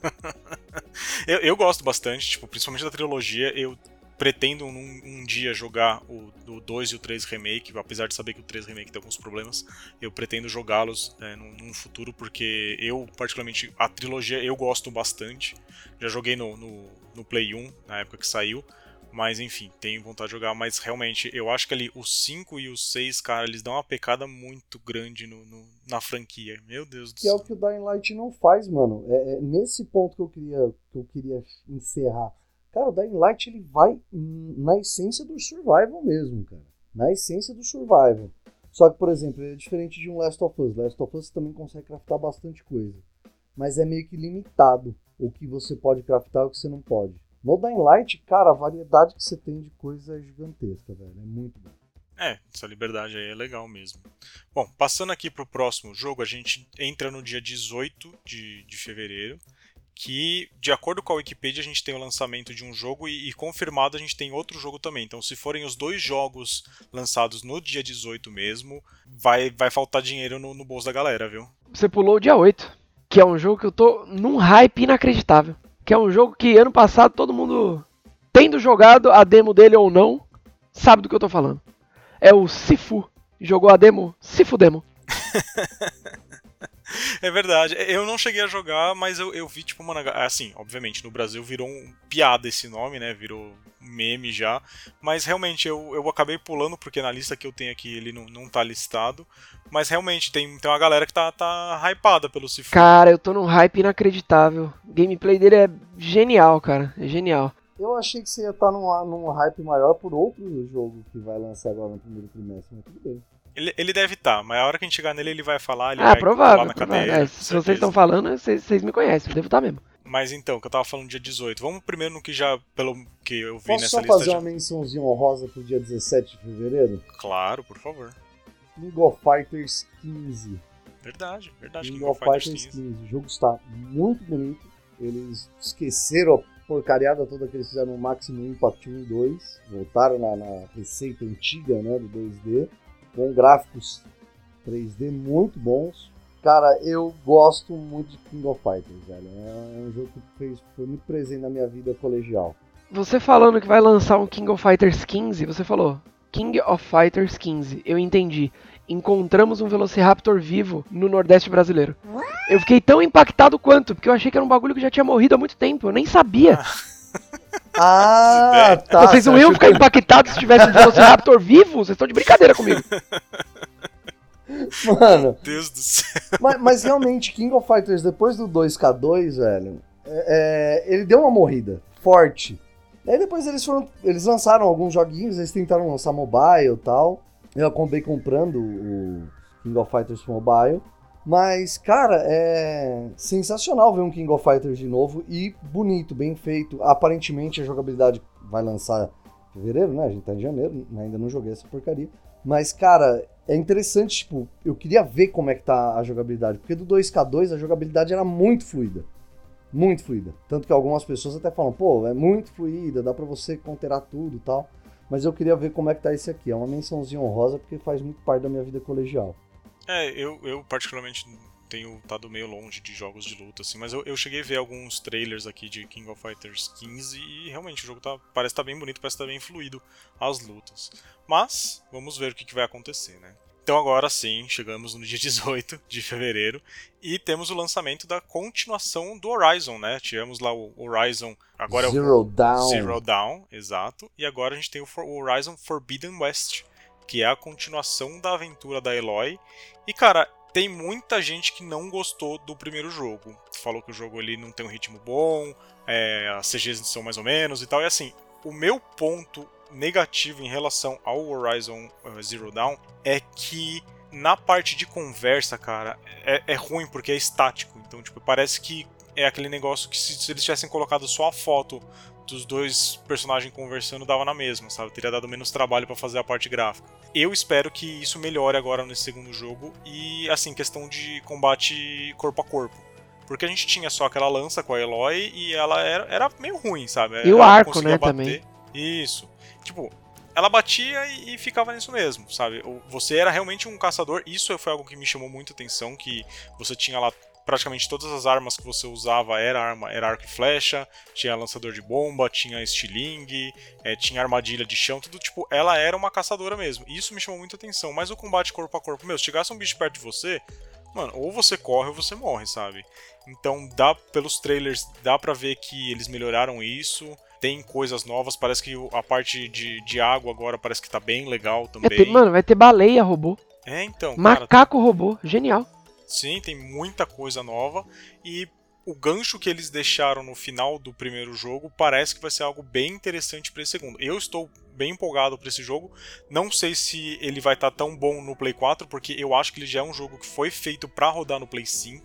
eu, eu gosto bastante, tipo, principalmente da trilogia. Eu pretendo num, um dia jogar o, o 2 e o 3 Remake, apesar de saber que o 3 Remake tem alguns problemas. Eu pretendo jogá-los é, num, num futuro, porque eu, particularmente, a trilogia eu gosto bastante. Já joguei no, no, no Play 1, na época que saiu. Mas enfim, tenho vontade de jogar, mas realmente eu acho que ali os 5 e os 6, cara, eles dão uma pecada muito grande no, no- na franquia. Meu Deus do Que é céu. o que o Dying Light não faz, mano. É, é nesse ponto que eu queria, que eu queria encerrar. Cara, o Dying Light ele vai na essência do survival mesmo, cara. Na essência do survival. Só que, por exemplo, ele é diferente de um Last of Us. Last of Us também consegue craftar bastante coisa. Mas é meio que limitado o que você pode craftar e o que você não pode. No Dying Light, cara, a variedade que você tem de coisa é gigantesca, velho. É muito bom. É, essa liberdade aí é legal mesmo. Bom, passando aqui pro próximo jogo, a gente entra no dia 18 de, de fevereiro, que, de acordo com a Wikipedia, a gente tem o lançamento de um jogo e, e confirmado a gente tem outro jogo também. Então, se forem os dois jogos lançados no dia 18 mesmo, vai, vai faltar dinheiro no, no bolso da galera, viu? Você pulou o dia 8, que é um jogo que eu tô num hype inacreditável. Que é um jogo que ano passado todo mundo, tendo jogado a demo dele ou não, sabe do que eu tô falando. É o Sifu. Jogou a demo? Sifu Demo. É verdade. Eu não cheguei a jogar, mas eu, eu vi, tipo, mano, assim, obviamente, no Brasil virou um piada esse nome, né? Virou meme já. Mas realmente eu, eu acabei pulando, porque na lista que eu tenho aqui ele não, não tá listado. Mas realmente tem, tem uma galera que tá, tá hypada pelo Sifu. Cara, eu tô num hype inacreditável. O gameplay dele é genial, cara. É genial. Eu achei que você ia estar num, num hype maior por outro jogo que vai lançar agora no primeiro trimestre, mas tudo bem. Ele, ele deve estar, tá, mas a hora que a gente chegar nele, ele vai falar, ele ah, vai provável. na provável. cadeira. É, se certeza. vocês estão falando, vocês me conhecem. Eu devo estar mesmo. Mas então, que eu tava falando dia 18. Vamos primeiro no que já, pelo que eu vi Posso nessa só lista. fazer Já... uma mençãozinha honrosa pro dia 17 de fevereiro? Claro, por favor. King of Fighters 15. Verdade, verdade. King King of Fighters 15. O jogo está muito bonito. Eles esqueceram a porcariada toda que eles fizeram no Maximum Impact 1 e 2. Voltaram na, na receita antiga né, do 2D. Com gráficos 3D muito bons. Cara, eu gosto muito de King of Fighters, velho. É um jogo que fez, foi muito presente na minha vida colegial. Você falando que vai lançar um King of Fighters 15, você falou King of Fighters 15. Eu entendi. Encontramos um Velociraptor vivo no Nordeste brasileiro. Eu fiquei tão impactado quanto, porque eu achei que era um bagulho que já tinha morrido há muito tempo. Eu nem sabia. Ah, tá. Vocês não iam ficar impactados se tivesse um Velociraptor vivo? Vocês estão de brincadeira comigo. Mano, Meu Deus do céu. mas, mas realmente, King of Fighters, depois do 2K2, velho, é- é, ele deu uma morrida forte. Aí depois eles foram. Eles lançaram alguns joguinhos, eles tentaram lançar mobile e tal. Eu acabei comprando o King of Fighters Mobile. Mas, cara, é sensacional ver um King of Fighters de novo e bonito, bem feito. Aparentemente a jogabilidade vai lançar em fevereiro, né? A gente tá em janeiro, ainda não joguei essa porcaria. Mas, cara, é interessante, tipo, eu queria ver como é que tá a jogabilidade. Porque do 2K2 a jogabilidade era muito fluida. Muito fluida. Tanto que algumas pessoas até falam, pô, é muito fluida, dá pra você conterar tudo e tal. Mas eu queria ver como é que tá esse aqui. É uma mençãozinha honrosa porque faz muito parte da minha vida colegial. É, eu, eu particularmente tenho estado meio longe de jogos de luta, assim, mas eu, eu cheguei a ver alguns trailers aqui de King of Fighters 15 e realmente o jogo tá, parece estar bem bonito, parece estar bem fluido as lutas. Mas, vamos ver o que, que vai acontecer, né? Então agora sim, chegamos no dia 18 de fevereiro e temos o lançamento da continuação do Horizon, né? Tivemos lá o Horizon, agora é o Zero Down. Zero Dawn, exato. E agora a gente tem o For- o Horizon Forbidden West, que é a continuação da aventura da Eloy. E cara, tem muita gente que não gostou do primeiro jogo. Falou que o jogo ele não tem um ritmo bom, é, as CGs são mais ou menos e tal. E assim, o meu ponto negativo em relação ao Horizon uh, Zero Dawn é que na parte de conversa, cara, é, é, ruim porque é estático. Então, tipo, parece que é aquele negócio que se, se eles tivessem colocado só a foto dos dois personagens conversando dava na mesma, sabe? Teria dado menos trabalho para fazer a parte gráfica. Eu espero que isso melhore agora nesse segundo jogo e assim, questão de combate corpo a corpo. Porque a gente tinha só aquela lança com a Eloy e ela era, era meio ruim, sabe? E ela o arco, né, bater. também. Isso. Tipo, ela batia e, e, ficava nisso mesmo, sabe? Você era realmente um caçador, isso foi algo que me chamou muita atenção, que você tinha lá praticamente todas as armas que você usava era arma, era arco e flecha, tinha lançador de bomba, tinha estilingue, é, tinha armadilha de chão, tudo tipo, ela era uma caçadora mesmo. E isso me chamou muita atenção. Mas o combate corpo a corpo, meu, se chegasse um bicho perto de você, mano, ou você corre ou você morre, sabe? Então dá pelos trailers, dá pra ver que eles melhoraram isso. Tem coisas novas, parece que a parte de, de água agora parece que tá bem legal também. É, mano, vai ter baleia robô. É, então. Macaco cara, robô, genial. Sim, tem muita coisa nova e o gancho que eles deixaram no final do primeiro jogo parece que vai ser algo bem interessante para esse segundo. Eu estou bem empolgado para esse jogo. Não sei se ele vai estar tá tão bom no Play 4, porque eu acho que ele já é um jogo que foi feito para rodar no Play 5.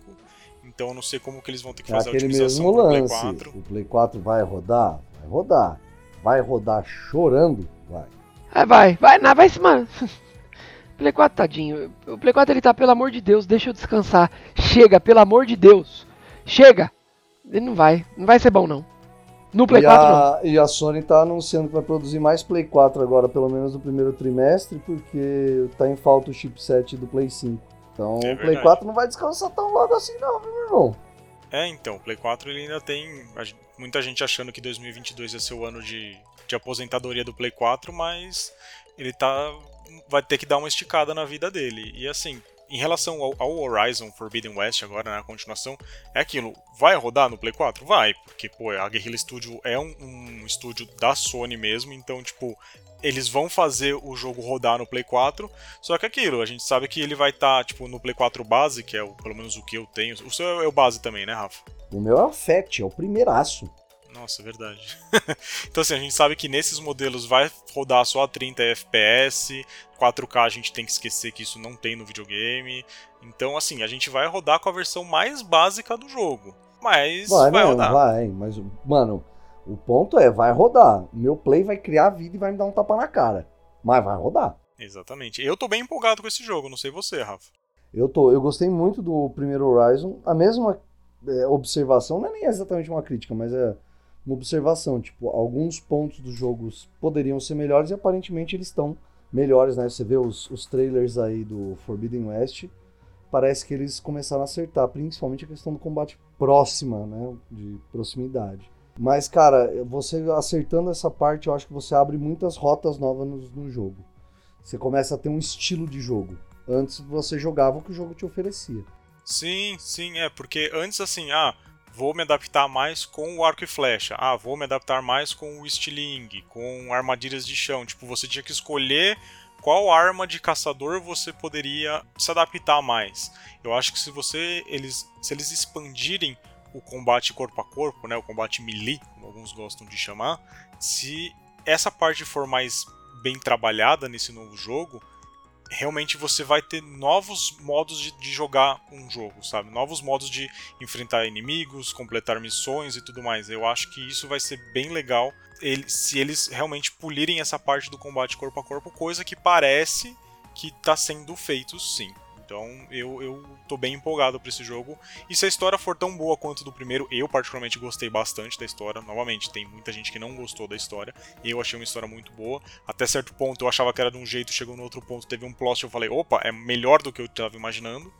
Então eu não sei como que eles vão ter que é fazer a otimização mesmo lance. Play 4. O Play 4 vai rodar? Vai rodar. Vai rodar chorando? Vai. É, vai, vai, não, vai, mano. Play 4, tadinho. O Play 4 ele tá, pelo amor de Deus, deixa eu descansar. Chega, pelo amor de Deus. Chega. Ele não vai. Não vai ser bom, não. No Play e 4, a, não. E a Sony tá anunciando que vai produzir mais Play 4 agora, pelo menos no primeiro trimestre, porque tá em falta o chipset do Play 5. Então é o Play 4 não vai descansar tão logo assim, não, meu irmão? É, então, o Play 4 ele ainda tem muita gente achando que 2022 ia ser o ano de, de aposentadoria do Play 4, mas ele tá vai ter que dar uma esticada na vida dele. E assim, em relação ao, ao, Horizon Forbidden West, agora na continuação, é aquilo. Vai rodar no Play 4? Vai, porque pô, a Guerrilla Studio é um, um estúdio da Sony mesmo, então, tipo, eles vão fazer o jogo rodar no Play 4. Só que aquilo, a gente sabe que ele vai estar, tá, tipo, no Play 4 base, que é o, pelo menos o que eu tenho. O seu é o base também, né, Rafa? O meu é o Fact, é o primeiraço. Nossa, verdade. então assim, a gente sabe que nesses modelos vai rodar só a 30 FPS, 4K a gente tem que esquecer que isso não tem no videogame. Então assim, a gente vai rodar com a versão mais básica do jogo. Mas vai, vai rodar. Vai, mas mano, o ponto é, vai rodar. Meu play vai criar vida e vai me dar um tapa na cara. Mas vai rodar. Exatamente. Eu tô bem empolgado com esse jogo, não sei você, Rafa. Eu tô, eu gostei muito do primeiro Horizon. A mesma é, observação, não é nem exatamente uma crítica, mas é uma observação, tipo, alguns pontos dos jogos poderiam ser melhores e aparentemente eles estão melhores, né? Você vê os, os trailers aí do Forbidden West, parece que eles começaram a acertar, principalmente a questão do combate próxima, né? De proximidade. Mas, cara, você acertando essa parte, eu acho que você abre muitas rotas novas no, no jogo. Você começa a ter um estilo de jogo. Antes você jogava o que o jogo te oferecia. Sim, sim, é, porque antes assim, ah, vou me adaptar mais com o arco e flecha. Ah, vou me adaptar mais com o estilingue, com armadilhas de chão. Tipo, você tinha que escolher qual arma de caçador você poderia se adaptar mais. Eu acho que se você eles se eles expandirem o combate corpo a corpo, né, o combate melee, como alguns gostam de chamar, se essa parte for mais bem trabalhada nesse novo jogo, realmente você vai ter novos modos de, de, jogar um jogo, sabe? Novos modos de enfrentar inimigos, completar missões e tudo mais. Eu acho que isso vai ser bem legal ele, se eles realmente pulirem essa parte do combate corpo a corpo, coisa que parece que está sendo feito sim. Então eu, eu tô bem empolgado para esse jogo. E se a história for tão boa quanto do primeiro, eu particularmente gostei bastante da história. Novamente, tem muita gente que não gostou da história. Eu achei uma história muito boa. Até certo ponto eu achava que era de um jeito, chegou no outro ponto, teve um plot eu falei, opa, é melhor do que eu estava imaginando.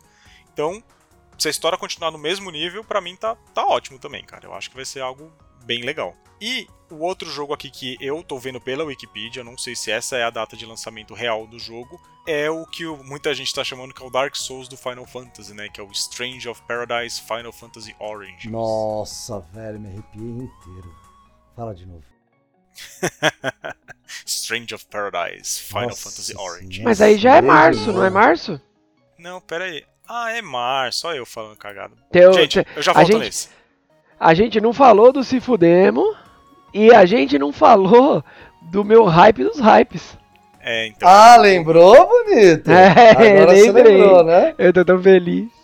Então, se a história continuar no mesmo nível, para mim tá, tá ótimo também, cara. Eu acho que vai ser algo bem legal. E o outro jogo aqui que eu tô vendo pela Wikipedia, não sei se essa é a data de lançamento real do jogo, é o que muita gente está chamando que é o Dark Souls do Final Fantasy, né? Que é o Strange of Paradise Final Fantasy Orange. Nossa, velho, me arrepiei inteiro. Fala de novo. Strange of Paradise, Final Nossa Fantasy senhora. Origin. Mas aí já é março, não é março? Não, pera aí. Ah, é março, só eu falando cagado. Teu- gente, te- eu já a volto gente- nesse. A gente não falou do Se Fudemo e a gente não falou do meu hype dos hypes. É, então. Ah, lembrou, bonito? É, Agora você lembrei. lembrou, né? Eu tô tão feliz.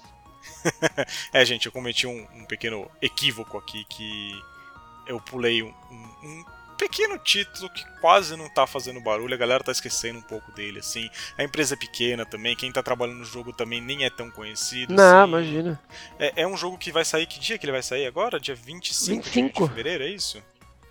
É, gente, eu cometi um, um pequeno equívoco aqui que eu pulei um- um pequeno título que quase não tá fazendo barulho, a galera tá esquecendo um pouco dele, assim. A empresa é pequena também, quem tá trabalhando no jogo também nem é tão conhecido. Não, assim. imagina. É, é um jogo que vai sair, que dia que ele vai sair agora? Dia 25, de- 25. de fevereiro, é isso?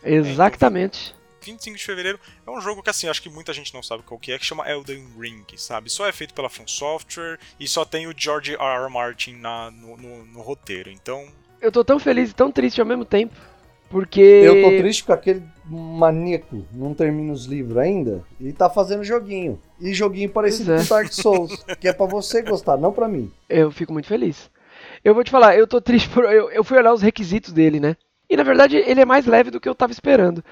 Exatamente. 25 de fevereiro é um jogo que assim, acho que muita gente não sabe qual que é, que chama Elden Ring, sabe? Só é feito pela From Software e só tem o George R. R. Martin na, no, no- no roteiro. Então, Eu tô tão feliz e tão triste ao mesmo tempo. Porque. Eu tô triste porque aquele maníaco não termina os livros ainda e tá fazendo joguinho. E joguinho parecido é. com Dark Souls, que é pra você gostar, não pra mim. Eu fico muito feliz. Eu vou te falar, eu tô triste por. Eu, eu fui olhar os requisitos dele, né? E na verdade ele é mais leve do que eu tava esperando.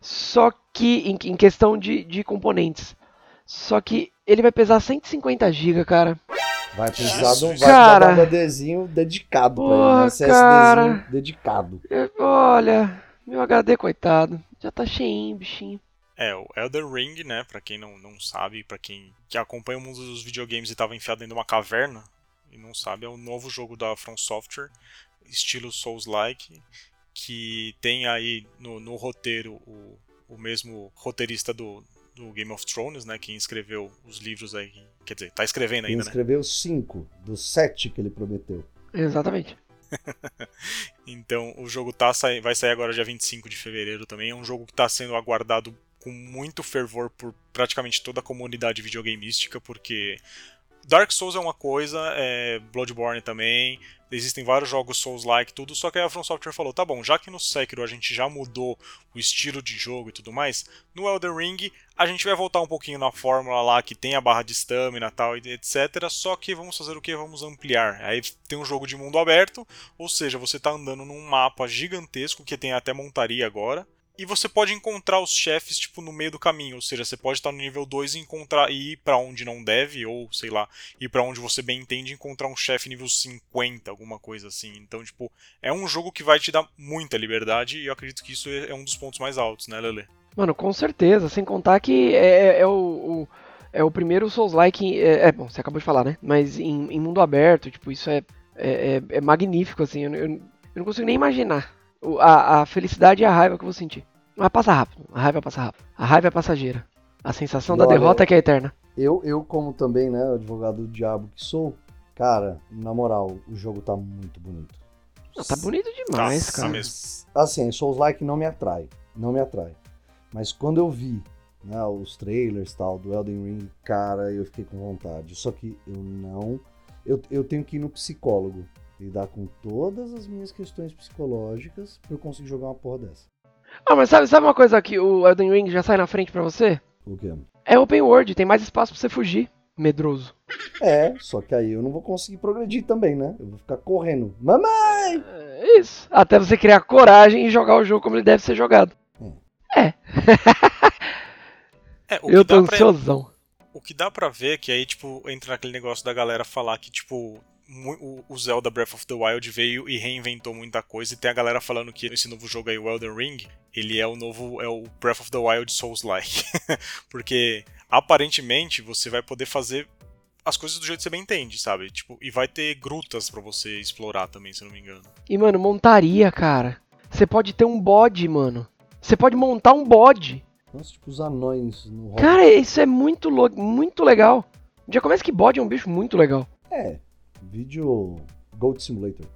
Só que, em, em questão de, de componentes. Só que ele vai pesar 150 GB, cara. Vai precisar de um, um. HDzinho dedicado pra ele, Porra, né? SSDzinho cara. dedicado. Olha, meu HD, coitado. Já tá cheinho, bichinho. é, o Elden Ring, né, pra quem não, não sabe, pra quem que acompanha o mundo dos videogames e tava enfiado dentro de uma caverna e não sabe, é o novo jogo da From Software, estilo Souls-like, que tem aí no, no roteiro o, o mesmo roteirista do, do Game of Thrones, né, quem escreveu os livros aí, quer dizer, tá escrevendo Ele ainda, né? escreveu cinco dos sete que ele prometeu. Exatamente. Então o jogo tá vai sair agora dia 25 de fevereiro também. É um jogo que está sendo aguardado com muito fervor por praticamente toda a comunidade videogameística, porque Dark Souls é uma coisa, é, Bloodborne também, existem vários jogos Souls-like, tudo, só que a From Software falou, tá bom, já que no Sekiro a gente já mudou o estilo de jogo e tudo mais, no Elden Ring a gente vai voltar um pouquinho na fórmula lá que tem a barra de stamina tal, etc, só que vamos fazer o que? Vamos ampliar. Aí tem um jogo de mundo aberto, ou seja, você tá andando num mapa gigantesco, que tem até montaria agora, e você pode encontrar os chefes tipo no meio do caminho, ou seja, você pode estar no nível 2 e encontrar e ir para onde não deve ou sei lá, ir para onde você bem entende e encontrar um chefe nível 50, alguma coisa assim. Então, tipo, é um jogo que vai te dar muita liberdade e eu acredito que isso é um dos pontos mais altos, né, Lele? Mano, com certeza. Sem contar que é, é o, o- é o primeiro Souls-like. É, é, bom, você acabou de falar, né? Mas em, em mundo aberto, tipo, isso é, é, é- é magnífico, assim. Eu, eu- eu não consigo nem imaginar a, a felicidade e a raiva que eu vou sentir. Mas passa rápido. A raiva passa rápido. A raiva é passageira. A sensação E da olha, derrota é que é eterna. Eu, eu como também, né, advogado do diabo que sou, cara, na moral, o jogo tá muito bonito. Ah, tá bonito demais, Tá, cara. tá mesmo. Assim, Souls-like não me atrai, não me atrai. Mas quando eu vi né, os trailers tal do Elden Ring, cara, eu fiquei com vontade. Só que eu não... Eu, eu tenho que ir no psicólogo, lidar com todas as minhas questões psicológicas pra eu conseguir jogar uma porra dessa. Ah, mas sabe, sabe uma coisa que o Elden Ring já sai na frente pra você? O quê? É open world, tem mais espaço pra você fugir. Medroso. É, só que aí eu não vou conseguir progredir também, né? Eu vou ficar correndo. Mamãe! É isso. Até você criar coragem e jogar o jogo como ele deve ser jogado. É, o Eu que tô dá pra ansiosão. O que dá pra ver é que aí, tipo, entra naquele negócio da galera falar que, tipo, o- o Zelda Breath of the Wild veio e reinventou muita coisa, e tem a galera falando que esse novo jogo aí, o Elden Ring, ele é o novo, é o Breath of the Wild Souls-like. Porque, aparentemente, você vai poder fazer as coisas do jeito que você bem entende, sabe? Tipo, e vai ter grutas pra você explorar também, se eu não me engano. E, mano, montaria, cara. Você pode ter um bode, mano. Você pode montar um bode. Nossa, tipo os anões no. Cara, isso é muito, muito legal. Já começa que bode é um bicho muito legal. É, vídeo Gold Simulator.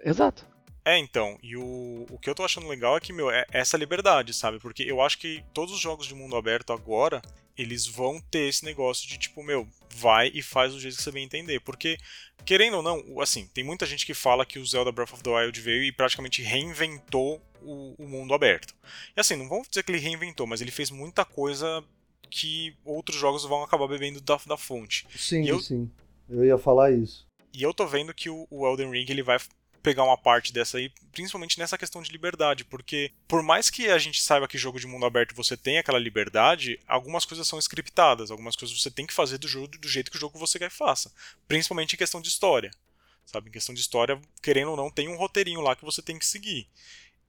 Exato. É, então, e o, o que eu tô achando legal é que, meu, é essa liberdade, sabe? Porque eu acho que todos os jogos de mundo aberto agora, eles vão ter esse negócio de, tipo, meu, vai e faz do jeito que você bem entender. Porque, querendo ou não, assim, tem muita gente que fala que o Zelda Breath of the Wild veio e praticamente reinventou o, o mundo aberto. E assim, não vamos dizer que ele reinventou, mas ele fez muita coisa que outros jogos vão acabar bebendo da, da fonte. Sim, eu- sim. Eu ia falar isso. E eu tô vendo que o, Elden Ring ele vai pegar uma parte dessa aí, principalmente nessa questão de liberdade, porque por mais que a gente saiba que jogo de mundo aberto você tem aquela liberdade, algumas coisas são scriptadas, algumas coisas você tem que fazer do jogo do jeito que o jogo você quer que faça, principalmente em questão de história. Sabe, em questão de história, querendo ou não, tem um roteirinho lá que você tem que seguir.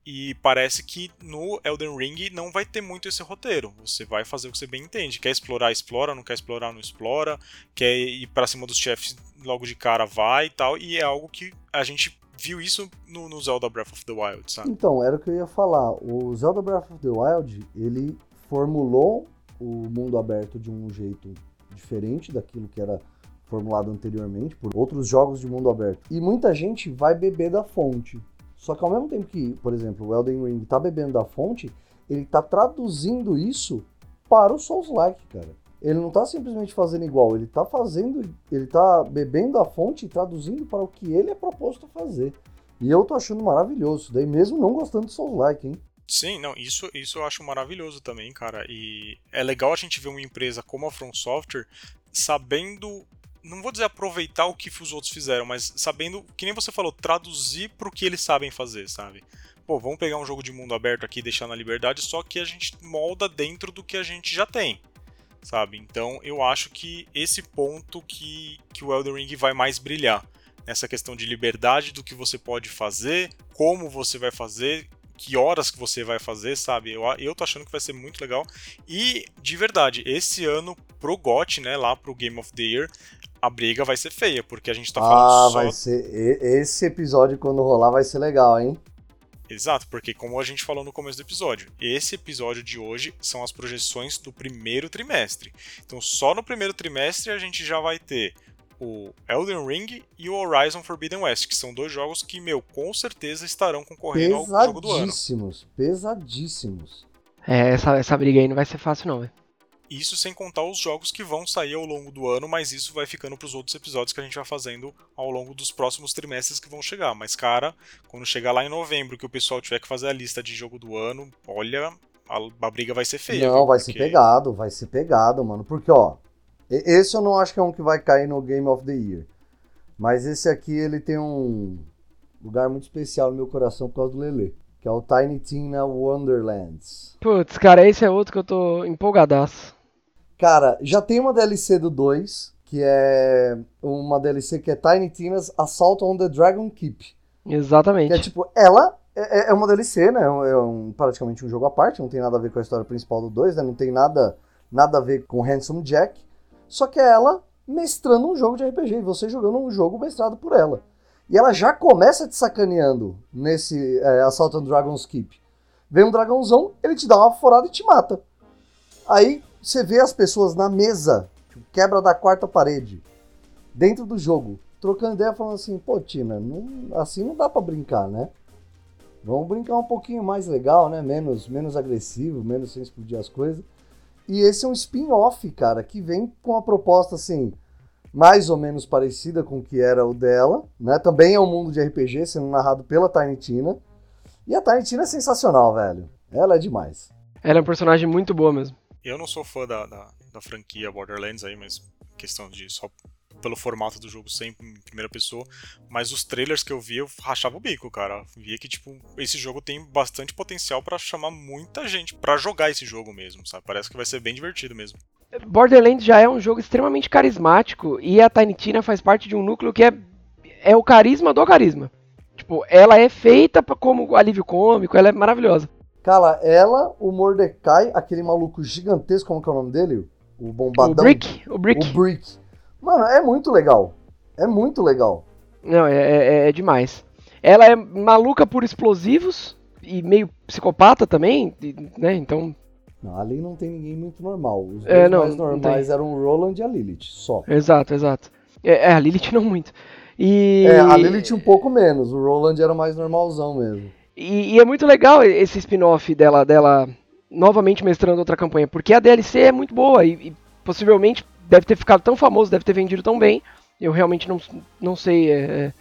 E parece que no Elden Ring não vai ter muito esse roteiro. Você vai fazer o que você bem entende. Quer explorar, explora. Não quer explorar, não explora. Quer ir para cima dos chefes logo de cara, vai e tal. E é algo que a gente viu isso no, no, Zelda Breath of the Wild, sabe? Então, era o que eu ia falar. O Zelda Breath of the Wild, ele formulou o mundo aberto de um jeito diferente daquilo que era formulado anteriormente por outros jogos de mundo aberto. E muita gente vai beber da fonte. Só que ao mesmo tempo que, por exemplo, o Elden Ring tá bebendo da fonte, ele tá traduzindo isso para o Souls-like, cara. Ele não tá simplesmente fazendo igual, ele tá fazendo, ele tá bebendo a fonte e traduzindo para o que ele é proposto a fazer. E eu tô achando maravilhoso, daí mesmo não gostando de Souls-like, hein? Sim, não, isso, isso eu acho maravilhoso também, cara. E é legal a gente ver uma empresa como a From Software sabendo não vou dizer aproveitar o que os outros fizeram, mas sabendo, que nem você falou, traduzir para o que eles sabem fazer, sabe? Pô, vamos pegar um jogo de mundo aberto aqui e deixar na liberdade, só que a gente molda dentro do que a gente já tem, sabe? Então eu acho que esse ponto que, que o Elden Ring vai mais brilhar. Nessa questão de liberdade do que você pode fazer, como você vai fazer, que horas que você vai fazer, sabe? Eu, eu tô achando que vai ser muito legal. E, de verdade, esse ano pro GOT, né, lá pro Game of the Year, a briga vai ser feia, porque a gente tá falando ah, só... vai ser... Esse episódio, quando rolar, vai ser legal, hein? Exato, porque como a gente falou no começo do episódio, esse episódio de hoje são as projeções do primeiro trimestre. Então, só no primeiro trimestre a gente já vai ter o Elden Ring e o Horizon Forbidden West, que são dois jogos que, meu, com certeza estarão concorrendo ao jogo do ano. Pesadíssimos, pesadíssimos. É, essa, essa briga aí não vai ser fácil não, velho. Isso sem contar os jogos que vão sair ao longo do ano, mas isso vai ficando para os outros episódios que a gente vai fazendo ao longo dos próximos trimestres que vão chegar. Mas, cara, quando chegar lá em novembro, que o pessoal tiver que fazer a lista de jogo do ano, olha, a, a briga vai ser feia. Não, vai Porque... ser pegado, vai ser pegado, mano. Porque, ó, esse eu não acho que é um que vai cair no Game of the Year. Mas esse aqui, ele tem um lugar muito especial no meu coração por causa do Lele. Que é o Tiny Tina Wonderlands. Putz, cara, esse é outro que eu tô empolgadaço. Cara, já tem uma DLC do 2, que é uma DLC que é Tiny Tina's Assault on the Dragon Keep. Exatamente. Que é tipo, ela é, é uma DLC, né? É um, praticamente um jogo à parte, não tem nada a ver com a história principal do 2, né? Não tem nada, nada a ver com Handsome Jack. Só que é ela mestrando um jogo de RPG, e você jogando um jogo mestrado por ela. E ela já começa te sacaneando nesse é, Assault on Dragon's Keep. Vem um dragãozão, ele te dá uma forada e te mata. Aí você vê as pessoas na mesa, tipo, quebra da quarta parede, dentro do jogo, trocando ideia, falando assim: pô, Tina, não, assim não dá para brincar, né? Vamos brincar um pouquinho mais legal, né? Menos, menos agressivo, menos sem explodir as coisas. E esse é um spin-off, cara, que vem com a proposta assim, mais ou menos parecida com o que era o dela, né? Também é um mundo de RPG sendo narrado pela Tiny Tina. E a Tiny Tina é sensacional, velho. Ela é demais. Ela é um personagem muito boa mesmo. Eu não sou fã da, da, da, franquia Borderlands aí, mas questão de só pelo formato do jogo sempre em primeira pessoa, mas os trailers que eu vi eu rachava o bico, cara. Via que tipo esse jogo tem bastante potencial para chamar muita gente para jogar esse jogo mesmo, sabe? Parece que vai ser bem divertido mesmo. Borderlands já é um jogo extremamente carismático e a Tiny Tina faz parte de um núcleo que é é o carisma do carisma. Tipo, ela é feita como alívio cômico, ela é maravilhosa. Cara, ela, o Mordecai, aquele maluco gigantesco, como que é o nome dele? O bombadão. O Brick. O Brick. O Brick. Mano, é muito legal. É muito legal. Não, é, é, é demais. Ela é maluca por explosivos e meio psicopata também, né? Então. Não, ali não tem ninguém muito normal. Os dois é, não, mais normais eram o Roland e a Lilith, só. Exato, exato. É, é, a Lilith não muito. E... É, a Lilith um pouco menos. O Roland era mais normalzão mesmo. E, e, é muito legal esse spin-off dela, dela novamente mestrando outra campanha, porque a DLC é muito boa e, e, possivelmente deve ter ficado tão famoso, deve ter vendido tão bem. Eu realmente não, não sei é,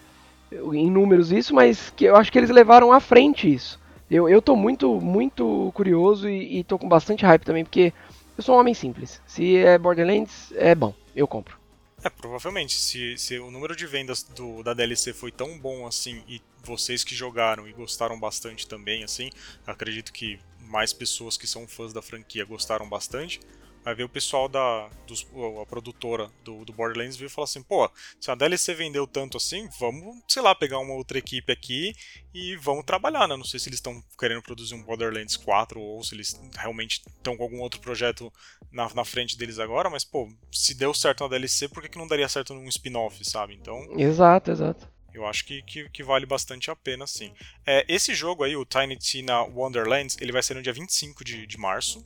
é, em números isso, mas que eu acho que eles levaram à frente isso. Eu, eu tô muito, muito curioso e, e tô com bastante hype também, porque eu sou um homem simples. Se é Borderlands, é bom, eu compro. É, provavelmente. Se, se o número de vendas do, da DLC foi tão bom assim e vocês que jogaram e gostaram bastante também, assim, acredito que mais pessoas que são fãs da franquia gostaram bastante. Vai ver o pessoal da dos, a produtora do, do Borderlands vir e falar assim, pô, se a DLC vendeu tanto assim, vamos, sei lá, pegar uma outra equipe aqui e vamos trabalhar, né? Não sei se eles estão querendo produzir um Borderlands 4 ou se eles realmente estão com algum outro projeto na, na frente deles agora, mas pô, se deu certo na DLC, por que, que não daria certo num spin-off, sabe? Então. Exato, exato. Eu acho que, que, que, vale bastante a pena, sim. É, esse jogo aí, o Tiny Tina Wonderlands, ele vai ser no dia 25 de, de março.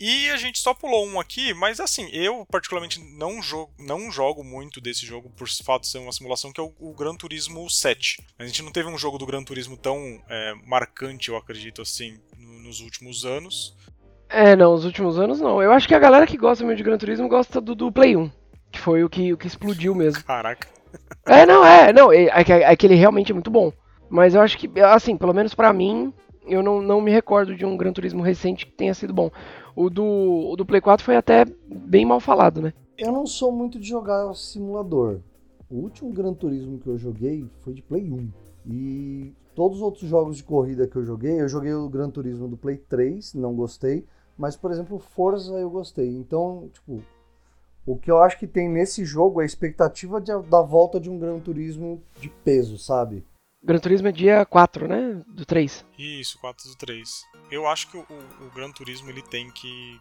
E a gente só pulou um aqui, mas assim, eu particularmente não jogo, não jogo muito desse jogo por fato de ser uma simulação, que é o, o Gran Turismo 7. A gente não teve um jogo do Gran Turismo tão é, marcante, eu acredito, assim, no, nos últimos anos. É, não, nos últimos anos não. Eu acho que a galera que gosta mesmo de Gran Turismo gosta do, do Play 1, que foi o que, o que explodiu mesmo. Caraca. É, não, é, não, é, é, é que ele realmente é muito bom. Mas eu acho que, assim, pelo menos para mim, eu não, não me recordo de um Gran Turismo recente que tenha sido bom. O do, o do Play 4 foi até bem mal falado, né? Eu não sou muito de jogar simulador. O último Gran Turismo que eu joguei foi de Play 1. E todos os outros jogos de corrida que eu joguei, eu joguei o Gran Turismo do Play 3, não gostei. Mas, por exemplo, Forza eu gostei. Então, tipo, o que eu acho que tem nesse jogo é a expectativa de, da volta de um Gran Turismo de peso, sabe? Gran Turismo é dia 4, né? Do 3. Isso, 4 do 3 eu acho que o, o Gran Turismo ele tem que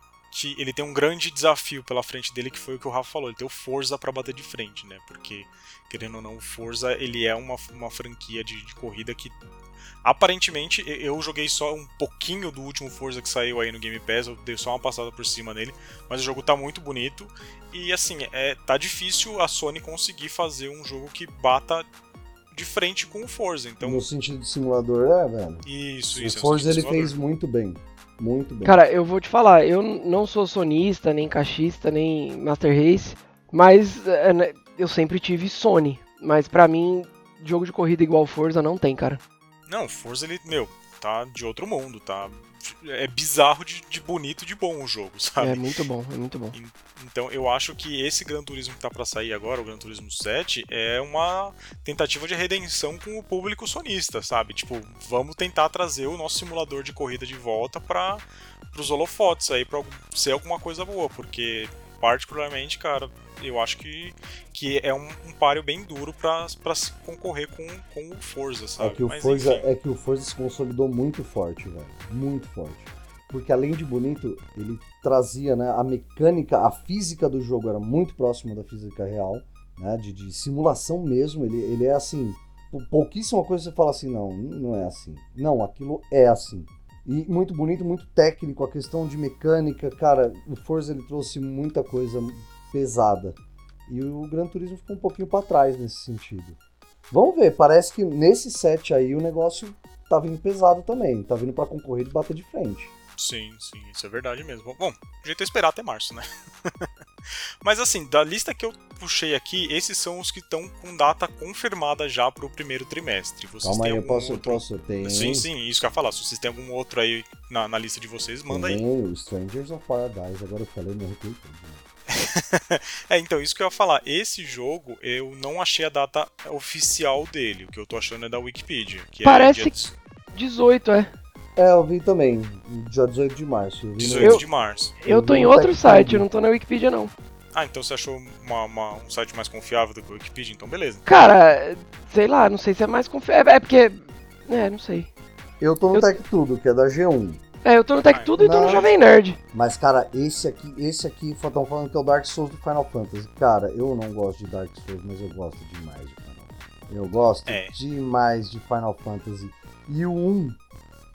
ele tem um grande desafio pela frente dele que foi o que o Rafa falou, ele tem o Forza para bater de frente, né? Porque querendo ou não, o Forza ele é uma, uma franquia de, de corrida que aparentemente eu joguei só um pouquinho do último Forza que saiu aí no Game Pass, eu dei só uma passada por cima nele, mas o jogo tá muito bonito e assim, é tá difícil a Sony conseguir fazer um jogo que bata de frente com o Forza. Então... No sentido de simulador, é, velho. Isso, isso. O Forza ele fez muito bem. Muito bem. Cara, eu vou te falar, eu não sou sonista, nem caixista, nem Master Race, mas é, né, eu sempre tive Sony. Mas para mim, jogo de corrida igual Forza não tem, cara. Não, Forza ele, meu, tá de outro mundo, tá? É bizarro de, de bonito de bom o jogo, sabe? É muito bom, é muito bom. Então eu acho que esse Gran Turismo que tá para sair agora, o Gran Turismo 7, é uma tentativa de redenção com o público sonista, sabe? Tipo, vamos tentar trazer o nosso simulador de corrida de volta para os holofotes aí, pra ser alguma coisa boa, porque particularmente, cara, eu acho que, que é um, um páreo bem duro para se concorrer com, com o Forza, sabe? É que o, Mas, Forza, é que o Forza se consolidou muito forte, velho. Muito forte. Porque além de bonito, ele trazia né, a mecânica, a física do jogo era muito próxima da física real, né? De, de simulação mesmo. Ele, ele é assim. Pouquíssima coisa você fala assim, não, não é assim. Não, aquilo é assim. E muito bonito, muito técnico, a questão de mecânica, cara, o Forza ele trouxe muita coisa pesada. E o Gran Turismo ficou um pouquinho para trás nesse sentido. Vamos ver, parece que nesse set aí o negócio tá vindo pesado também, tá vindo para concorrer e bater de frente. Sim, sim, isso é verdade mesmo. Bom, o jeito é esperar até março, né? Mas assim, da lista que eu puxei aqui, esses são os que estão com data confirmada já para o primeiro trimestre. Vocês Calma aí, eu posso, outro... posso, tem... Sim, sim, isso que eu ia falar. Se vocês têm algum outro aí na, na lista de vocês, manda tem aí. o Strangers of Paradise, agora eu falei, me arrepiei é, então, isso que eu ia falar. Esse jogo, eu não achei a data oficial dele. O que eu tô achando é da Wikipedia. Que é Parece é dia... 18, é. É, eu vi também. Dia 18 de março. 18 no... de março. Eu, eu tô em outro site, eu não tô na Wikipedia, não. Ah, então você achou uma, uma, um site mais confiável do que o Wikipedia? Então beleza. Cara, sei lá, não sei se é mais confiável. É porque. É, não sei. Eu tô no eu... Tech Tudo, que é da G1. É, eu tô no Tech Tudo e tô no Jovem Nerd. Mas, cara, esse aqui, esse aqui, estão falando que é o Dark Souls do Final Fantasy. Cara, eu não gosto de Dark Souls, mas eu gosto demais de Final Fantasy. Eu gosto é. demais de Final Fantasy. E o 1,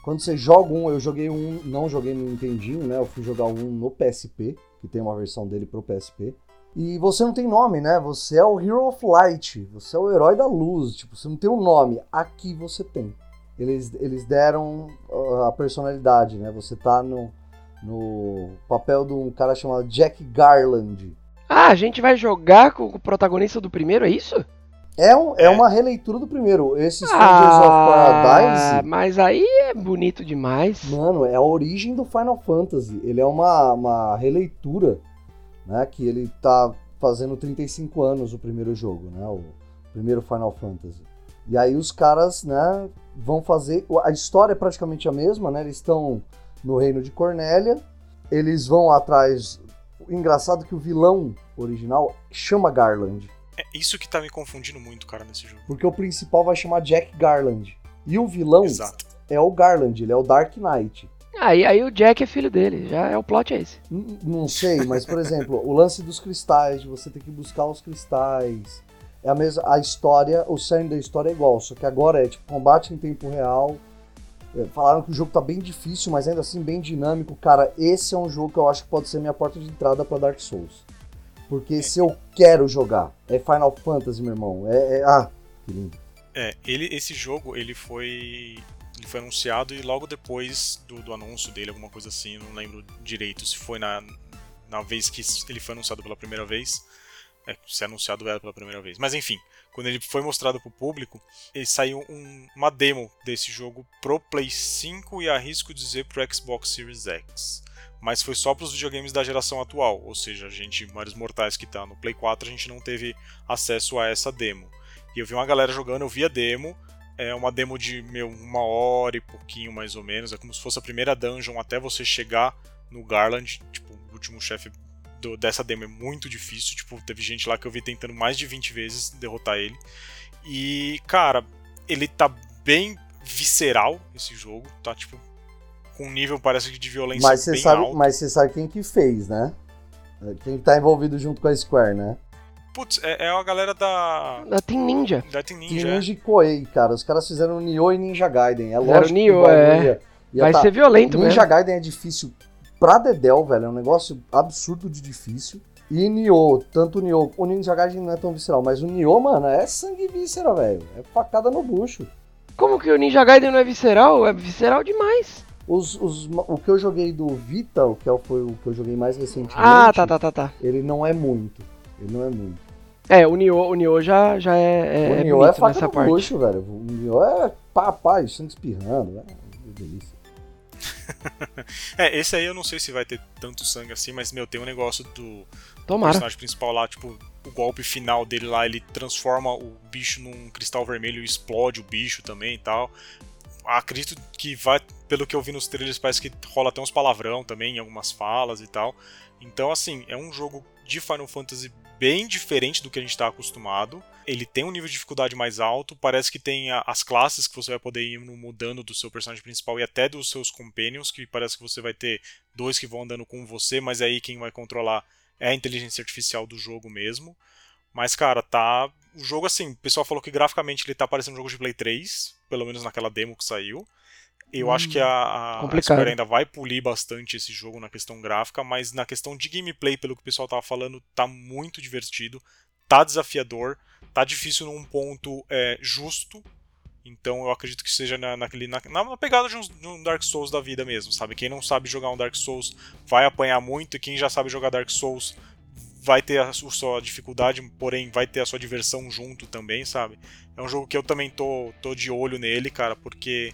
quando você joga um, eu joguei um, não joguei no Nintendinho, né? Eu fui jogar um no PSP, que tem uma versão dele pro PSP. E você não tem nome, né? Você é o Hero of Light, você é o herói da luz, tipo, você não tem um nome. Aqui você tem eles, eles deram a personalidade, né? Você tá no, no papel de um cara chamado Jack Garland. Ah, a gente vai jogar com o protagonista do primeiro, é isso? É, um, é uma releitura do primeiro. Esse Strangers ah, of Paradise. Mas aí é bonito demais. Mano, é a origem do Final Fantasy. Ele é uma, uma releitura, né? Que ele tá fazendo 35 anos o primeiro jogo, né? O primeiro Final Fantasy. E aí os caras, né, vão fazer. A história é praticamente a mesma, né? Eles estão no reino de Cornélia, eles vão atrás. Engraçado que o vilão original chama Garland. É isso que tá me confundindo muito, cara, nesse jogo. Porque o principal vai chamar Jack Garland. E o vilão Exato. é o Garland, ele é o Dark Knight. Aí, aí o Jack é filho dele, já é o plot é esse. N- Não sei, mas por exemplo, o lance dos cristais, de você ter que buscar os cristais. É a mesma. A história, o cerne da história é igual, só que agora é tipo combate em tempo real. É, Falaram que o jogo tá bem difícil, mas ainda assim bem dinâmico. Cara, esse é um jogo que eu acho que pode ser minha porta de entrada pra Dark Souls. Porque se eu quero jogar, é Final Fantasy, meu irmão. É. é- ah, que lindo. É, ele, esse jogo, ele foi. Ele foi anunciado e logo depois do, do anúncio dele, alguma coisa assim, não lembro direito se foi na, na vez que ele foi anunciado pela primeira vez. É, se anunciado era pela primeira vez. Mas enfim, quando ele foi mostrado pro público, ele saiu um- uma demo desse jogo pro Play 5 e arrisco dizer pro Xbox Series X. Mas foi só pros videogames da geração atual, ou seja, a gente, Mares Mortais que tá no Play 4, a gente não teve acesso a essa demo. E eu vi uma galera jogando, eu vi a demo, é uma demo de meu, uma hora e pouquinho mais ou menos. É como se fosse a primeira dungeon até você chegar no Garland. Tipo, o último chefe do- dessa demo é muito difícil. Tipo, teve gente lá que eu vi tentando mais de 20 vezes derrotar ele. E, cara, ele tá bem visceral esse jogo. Tá, tipo, com um nível, parece que de violência Mas você bem sabe, alto. mas você sabe quem que fez, né? Quem tá envolvido junto com a Square, né? Putz, é, é a galera da. Da Team Ninja. Da Team Ninja. Ninja. é. Ninja e Koei, cara. Os caras fizeram Nioh e Ninja Gaiden. É lógico Nioh, é. ia- ia Vai tá- ser violento Ninja mesmo. Gaiden é difícil pra Dedel, velho. É um negócio absurdo de difícil. E Nioh, tanto o Nioh... O Ninja Gaiden não é tão visceral, mas o Nioh, mano, é sangue víscera, velho. É facada no bucho. Como que o Ninja Gaiden não é visceral? É visceral demais. Os, os- o que eu joguei do Vita, o que é- foi o que eu joguei mais recentemente, Ah, tá, tá, tá, tá. ele não é muito. Ele não é muito. É, o Nioh, o Nioh já, já é, é, o é Nioh é faca nessa no parte. bucho, velho. O Nioh é pá, pá, sangue espirrando. É uma delícia. É, esse aí eu não sei se vai ter tanto sangue assim, mas, meu, tem um negócio do, Tomara. personagem principal lá, tipo, o golpe final dele lá, ele transforma o bicho num cristal vermelho e explode o bicho também e tal. Acredito que vai, pelo que eu vi nos trailers, parece que rola até uns palavrão também em algumas falas e tal. Então, assim, é um jogo de Final Fantasy bem diferente do que a gente tá acostumado. Ele tem um nível de dificuldade mais alto, parece que tem as classes que você vai poder ir mudando do seu personagem principal e até dos seus companions, que parece que você vai ter dois que vão andando com você, mas aí quem vai controlar é a inteligência artificial do jogo mesmo. Mas, cara, tá. O jogo, assim, o pessoal falou que graficamente ele tá parecendo um jogo de Play 3, pelo menos naquela demo que saiu. Eu acho que a, a- a. Square ainda vai polir bastante esse jogo na questão gráfica, mas na questão de gameplay, pelo que o pessoal tava falando, tá muito divertido, tá desafiador, tá difícil num ponto é, justo. Então eu acredito que seja na, naquele, na, na pegada de um, de um Dark Souls da vida mesmo, sabe? Quem não sabe jogar um Dark Souls vai apanhar muito, e quem já sabe jogar Dark Souls vai ter a su- sua dificuldade, porém vai ter a sua diversão junto também, sabe? É um jogo que eu também tô, tô de olho nele, cara, porque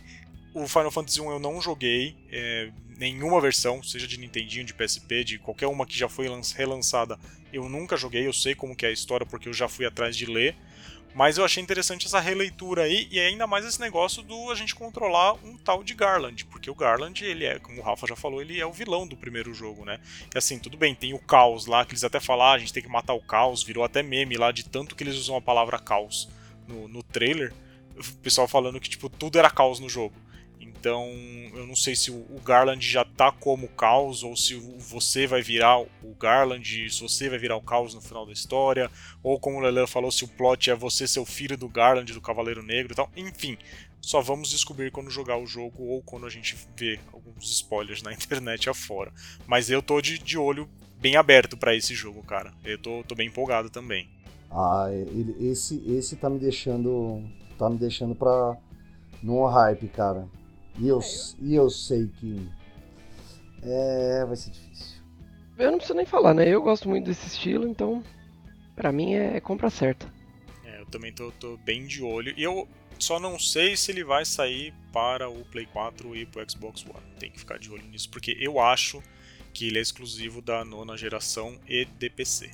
o Final Fantasy 1 eu não joguei é, nenhuma versão, seja de Nintendinho, de PSP, de qualquer uma que já foi lan- relançada, eu nunca joguei, eu sei como que é a história porque eu já fui atrás de ler. Mas eu achei interessante essa releitura aí, e ainda mais esse negócio do a gente controlar um tal de Garland, porque o Garland, ele é, como o Rafa já falou, ele é o vilão do primeiro jogo, né? E assim, tudo bem, tem o caos lá, que eles até falaram, ah, a gente tem que matar o caos, virou até meme lá de tanto que eles usam a palavra caos no, no trailer. O pessoal falando que, tipo, tudo era caos no jogo. Então, eu não sei se o Garland já tá como caos, ou se você vai virar o Garland, se você vai virar o caos no final da história, ou como o Lelan falou, se o plot é você ser o filho do Garland, do Cavaleiro Negro e tal. Enfim, só vamos descobrir quando jogar o jogo ou quando a gente vê alguns spoilers na internet afora. Mas eu tô de, de olho bem aberto pra esse jogo, cara. Eu tô, tô bem empolgado também. Ah, esse, esse tá me deixando. Tá me deixando pra. num hype, cara. E eu, e eu sei que. É. Vai ser difícil. Eu não preciso nem falar, né? Eu gosto muito desse estilo, então pra mim é compra certa. É, eu também tô, tô bem de olho. E eu só não sei se ele vai sair para o Play 4 e pro Xbox One. Tem que ficar de olho nisso, porque eu acho que ele é exclusivo da nona geração e de PC.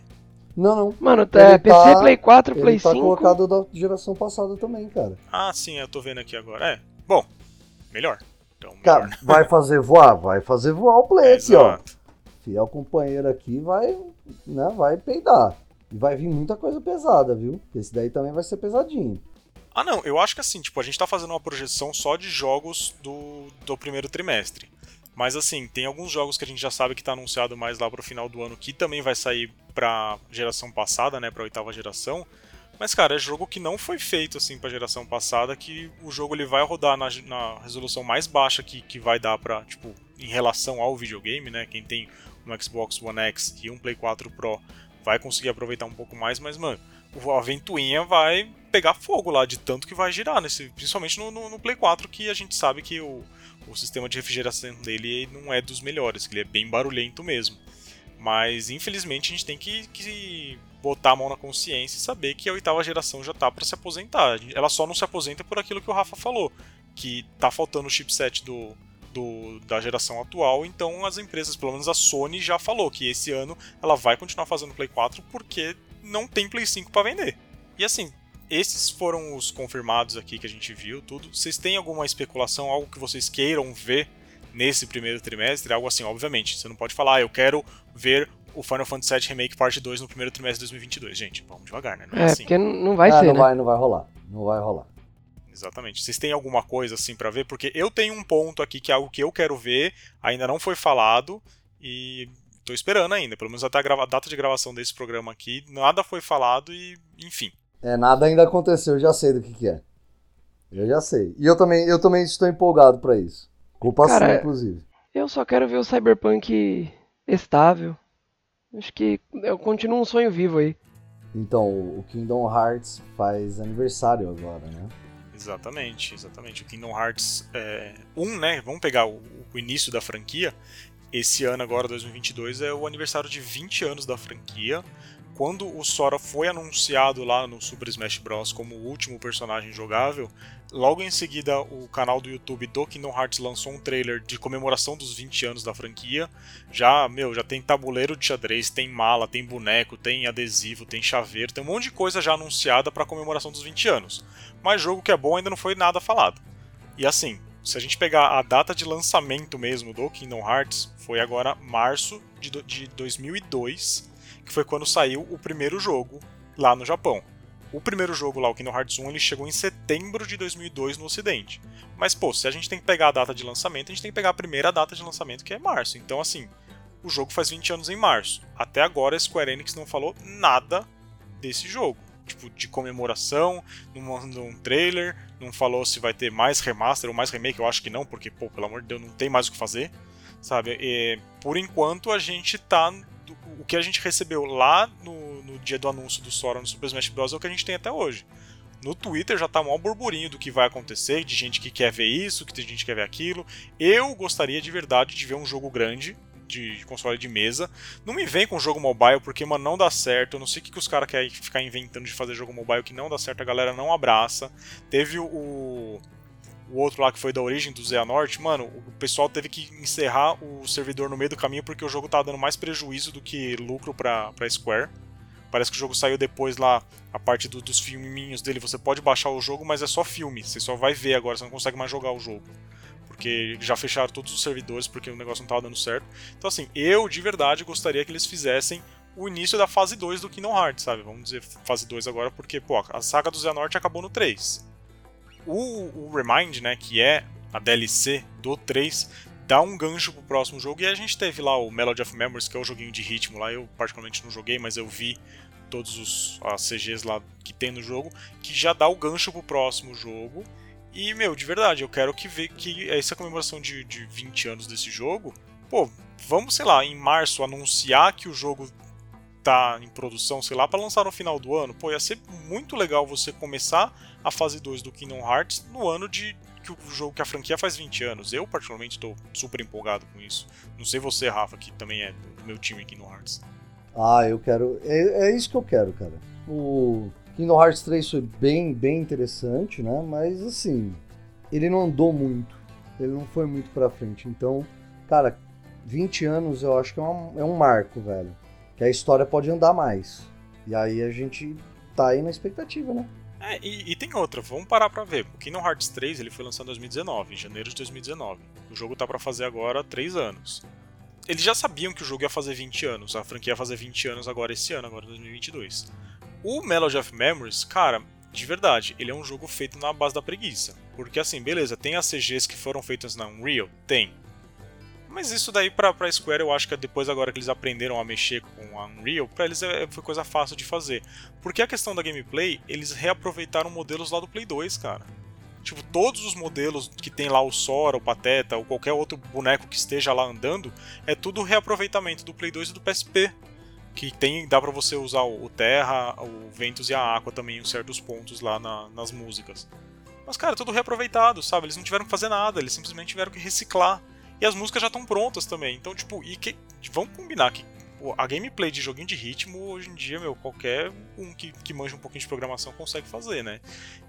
Não, não. Mano, Ele é, PC, tá- Play 4, Ele Play tá 5. colocado da geração passada também, cara. Ah, sim, eu tô vendo aqui agora. É, bom, melhor. Então, melhor. Cara, vai fazer voar? Vai fazer voar o Play aqui, ó. Fiel companheiro aqui vai, né, vai peidar. E vai vir muita coisa pesada, viu? Esse daí também vai ser pesadinho. Ah, não, eu acho que assim, tipo, a gente tá fazendo uma projeção só de jogos do, do primeiro trimestre. Mas assim, tem alguns jogos que a gente já sabe que tá anunciado mais lá pro final do ano que também vai sair pra geração passada, né, pra oitava geração. Mas, cara, é jogo que não foi feito assim pra geração passada, que o jogo ele vai rodar na, na resolução mais baixa que, que vai dar pra, tipo, em relação ao videogame, né? Quem tem um Xbox One X e um Play 4 Pro vai conseguir aproveitar um pouco mais, mas, mano, a ventoinha vai pegar fogo lá de tanto que vai girar, nesse, principalmente no, no- no Play 4, que a gente sabe que o, o sistema de refrigeração dele não é dos melhores, que ele é bem barulhento mesmo. Mas infelizmente a gente tem que, que botar a mão na consciência e saber que a oitava geração já tá para se aposentar. Ela só não se aposenta por aquilo que o Rafa falou, que tá faltando o chipset do, do- da geração atual, então as empresas, pelo menos a Sony já falou que esse ano ela vai continuar fazendo Play 4 porque não tem Play 5 para vender. E assim, esses foram os confirmados aqui que a gente viu, tudo. Vocês têm alguma especulação, algo que vocês queiram ver nesse primeiro trimestre? Algo assim, obviamente. Você não pode falar, ah, eu quero ver o Final Fantasy VII Remake Parte 2 no primeiro trimestre de 2022. Gente, vamos devagar, né? Não é, É, assim. porque não vai ah, ser, não né? vai, não vai rolar. Não vai rolar. Exatamente. Vocês têm alguma coisa assim pra ver? Porque eu tenho um ponto aqui que é algo que eu quero ver, ainda não foi falado e tô esperando ainda. Pelo menos até a grava- a data de gravação desse programa aqui, nada foi falado e, enfim. É, nada ainda aconteceu, eu já sei do que, que é. Eu já sei. E eu também, eu também estou empolgado pra isso. Culpa Cara, sua, inclusive. Eu só quero ver o Cyberpunk estável. Acho que eu continuo um sonho vivo aí. Então, o Kingdom Hearts faz aniversário agora, né? Exatamente, exatamente. O Kingdom Hearts é, 1, né? Vamos pegar o, o início da franquia. Esse ano, agora, 2022, é o aniversário de 20 anos da franquia. Quando o Sora foi anunciado lá no Super Smash Bros. como o último personagem jogável, logo em seguida o canal do YouTube do Kingdom Hearts lançou um trailer de comemoração dos 20 anos da franquia. Já, meu, já tem tabuleiro de xadrez, tem mala, tem boneco, tem adesivo, tem chaveiro, tem um monte de coisa já anunciada para comemoração dos 20 anos mas jogo que é bom ainda não foi nada falado. E assim, se a gente pegar a data de lançamento mesmo do Kingdom Hearts, foi agora março de, de 2002, que foi quando saiu o primeiro jogo lá no Japão. O primeiro jogo lá, o Kingdom Hearts 1, ele chegou em setembro de 2002 no ocidente. Mas pô, se a gente tem que pegar a data de lançamento, a gente tem que pegar a primeira data de lançamento, que é março. Então assim, o jogo faz 20 anos em março. Até agora a Square Enix não falou nada desse jogo. Tipo, de comemoração, não mandou um trailer, não falou se vai ter mais remaster ou mais remake, eu acho que não, porque, pô, pelo amor de Deus, não tem mais o que fazer, sabe? E, por enquanto a gente tá. O que a gente recebeu lá no, no dia do anúncio do Sora no Super Smash Bros. é o que a gente tem até hoje. No Twitter já tá um burburinho do que vai acontecer, de gente que quer ver isso, que tem gente que quer ver aquilo. Eu gostaria de verdade de ver um jogo grande de console de mesa. Não me vem com jogo mobile, porque, mano, não dá certo. Eu não sei o que, que os caras querem ficar inventando de fazer jogo mobile que não dá certo, a galera não abraça. Teve o, o outro lá que foi da origem do Xehanort, mano, o pessoal teve que encerrar o servidor no meio do caminho porque o jogo tava dando mais prejuízo do que lucro pra, pra Square. Parece que o jogo saiu depois lá, a parte do- dos filminhos dele. Você pode baixar o jogo, mas é só filme. Você só vai ver agora, você não consegue mais jogar o jogo. Porque já fecharam todos os servidores porque o negócio não tava dando certo. Então, assim, eu de verdade gostaria que eles fizessem o início da fase 2 do Kingdom Hearts, sabe? Vamos dizer fase 2 agora, porque, pô, a saga do Xehanort acabou no 3. O, o Remind, né, que é a DLC do 3, dá um gancho pro próximo jogo. E a gente teve lá o Melody of Memories, que é o joguinho de ritmo lá. Eu particularmente não joguei, mas eu vi todos os as CGs lá que tem no jogo, que já dá o gancho pro próximo jogo. E, meu, de verdade, eu quero que ver que essa comemoração de, de 20 anos desse jogo, pô, vamos, sei lá, em março anunciar que o jogo tá em produção, sei lá, para lançar no final do ano. Pô, ia ser muito legal você começar a fase 2 do Kingdom Hearts no ano de que o jogo que a franquia faz 20 anos. Eu particularmente estou super empolgado com isso. Não sei você, Rafa, que também é do meu time Kingdom Hearts. Ah, eu quero. É, é isso que eu quero, cara. O Kingdom Hearts 3 foi bem, bem interessante, né? Mas assim, ele não andou muito. Ele não foi muito pra frente. Então, cara, 20 anos eu acho que é um, é um marco, velho. Que a história pode andar mais. E aí a gente tá aí na expectativa, né? É, e, e, tem outra, vamos parar pra ver. O Kingdom Hearts 3 ele foi lançado em 2019, em janeiro de 2019. O jogo tá para fazer agora 3 anos. Eles já sabiam que o jogo ia fazer 20 anos, a franquia ia fazer 20 anos agora esse ano, agora 2022. O Melody of Memories, cara, de verdade, ele é um jogo feito na base da preguiça. Porque assim, beleza, tem as CGs que foram feitas na Unreal? Tem. Mas isso daí pra, pra Square eu acho que é depois agora que eles aprenderam a mexer com a Unreal, pra eles é, foi coisa fácil de fazer. Porque a questão da gameplay, eles reaproveitaram modelos lá do Play 2, cara. Tipo, todos os modelos que tem lá o Sora, o Pateta, ou qualquer outro boneco que esteja lá andando, é tudo reaproveitamento do Play 2 e do PSP. Que tem, dá pra você usar o Terra, o Ventus e a Aqua também em certos pontos lá na, nas músicas. Mas, cara, tudo reaproveitado, sabe? Eles não tiveram que fazer nada, eles simplesmente tiveram que reciclar. E as músicas já estão prontas também. Então, tipo, e que, vamos combinar que a gameplay de joguinho de ritmo, hoje em dia, meu, qualquer um que, que manja um pouquinho de programação consegue fazer, né?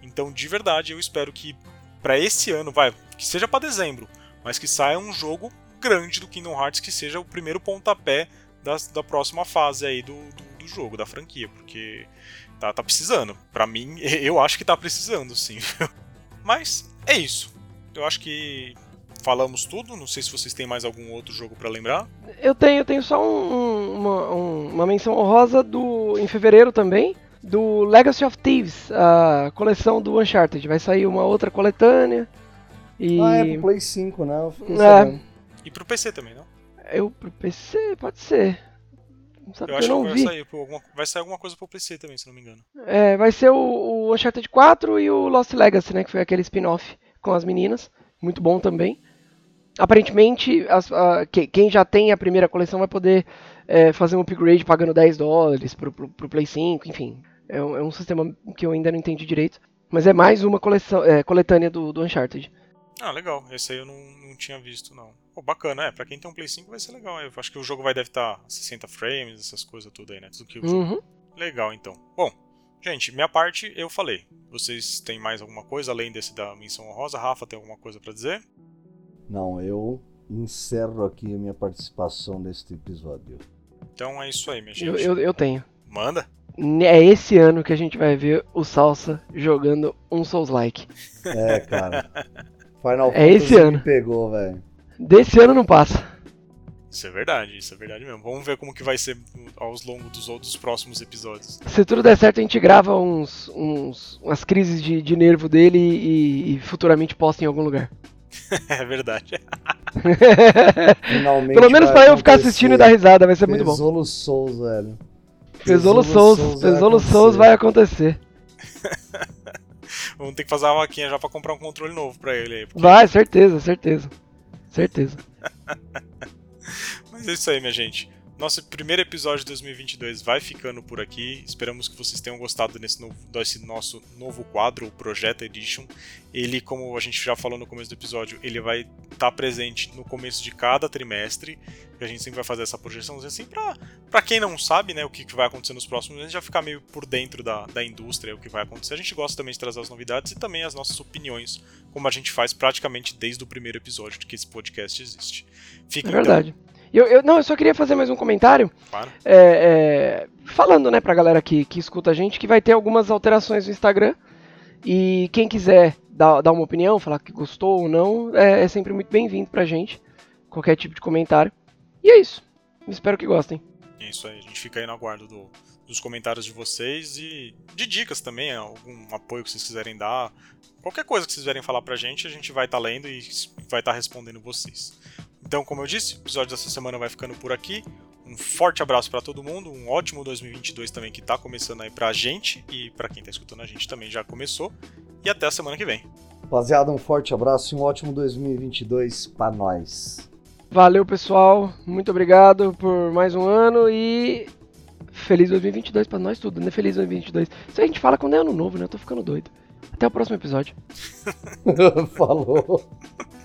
Então, de verdade, eu espero que para esse ano, vai, que seja para dezembro, mas que saia um jogo grande do Kingdom Hearts que seja o primeiro pontapé da, da próxima fase aí do, do, do jogo, da franquia, porque tá, tá precisando. Para mim, eu acho que tá precisando, sim. mas é isso. Eu acho que falamos tudo. Não sei se vocês têm mais algum outro jogo para lembrar. Eu tenho, eu tenho só um, uma, um, uma menção honrosa do em fevereiro também do Legacy of Thieves, a coleção do Uncharted. Vai sair uma outra coletânea. E... Ah, é pro Play 5, né? É. E pro PC também, não? Eu pro PC, pode ser. Sabe eu acho que, vai, sair, alguma, vai sair alguma coisa pro PC também, se não me engano. É, vai ser o, o Uncharted 4 e o Lost Legacy, né? Que foi aquele spin-off com as meninas. Muito bom também aparentemente, as, a, que, quem já tem a primeira coleção vai poder é, fazer um upgrade pagando 10 dólares pro, pro, pro Play 5, enfim. É um, é um, sistema que eu ainda não entendi direito. Mas é mais uma coleção, é, coletânea do, do Uncharted. Ah, legal. Esse aí eu não, não tinha visto, não. Pô, bacana, é. Pra quem tem um Play 5 vai ser legal. Eu acho que o jogo vai deve estar tá 60 frames, essas coisas tudo aí, né? Tudo que uhum. Legal, então. Bom, gente, minha parte eu falei. Vocês têm mais alguma coisa além desse da menção honrosa? Rafa, tem alguma coisa para dizer? Não, eu encerro aqui a minha participação neste episódio. Então é isso aí, minha gente. Eu, eu, eu tenho. Manda. É esse ano que a gente vai ver o Salsa jogando um Souls-like. É, cara. Final é esse ano. pegou, velho. Desse ano não passa. Isso é verdade, isso é verdade mesmo. Vamos ver como que vai ser aos longos dos outros próximos episódios. Se tudo der certo, a gente grava uns, uns umas crises de, de nervo dele e, e futuramente posta em algum lugar. é verdade. Finalmente Pelo menos pra eu ficar assistindo e dar risada, vai ser muito bom. Pesolo Souls, velho. Pesolo Souls, Souls, Pesolo Souls vai acontecer. Vamos ter que fazer uma vaquinha já pra comprar um controle novo pra ele aí. Porque... Vai, certeza, certeza. Certeza. Mas é isso aí, minha gente. Nosso primeiro episódio de 2022 vai ficando por aqui. Esperamos que vocês tenham gostado desse, novo, desse nosso novo quadro, o Project Edition. Ele, como a gente já falou no começo do episódio, ele vai estar tá presente no começo de cada trimestre. A gente sempre vai fazer essa projeção assim para quem não sabe, né, o que, que vai acontecer nos próximos meses, já ficar meio por dentro da, da indústria, o que vai acontecer. A gente gosta também de trazer as novidades e também as nossas opiniões, como a gente faz praticamente desde o primeiro episódio de que esse podcast existe. Fica, é verdade. Então, eu, eu, não, eu só queria fazer mais um comentário. Claro. É, é, falando, né, pra galera que, que escuta a gente, que vai ter algumas alterações no Instagram. E quem quiser dar, dar uma opinião, falar que gostou ou não, é, é sempre muito bem-vindo pra gente. Qualquer tipo de comentário. E é isso. Espero que gostem. É isso aí, a gente fica aí no aguardo do, dos comentários de vocês e de dicas também, algum apoio que vocês quiserem dar. Qualquer coisa que vocês quiserem falar pra gente, a gente vai estar tá lendo e vai estar tá respondendo vocês. Então, como eu disse, o episódio dessa semana vai ficando por aqui. Um forte abraço para todo mundo, um ótimo 2022 também que tá começando aí pra gente e para quem tá escutando a gente também já começou. E até a semana que vem. Rapaziada, um forte abraço e um ótimo 2022 para nós. Valeu, pessoal. Muito obrigado por mais um ano e feliz 2022 para nós tudo, né? Feliz 2022. Isso a gente fala quando é ano novo, né? Eu tô ficando doido. Até o próximo episódio. Falou.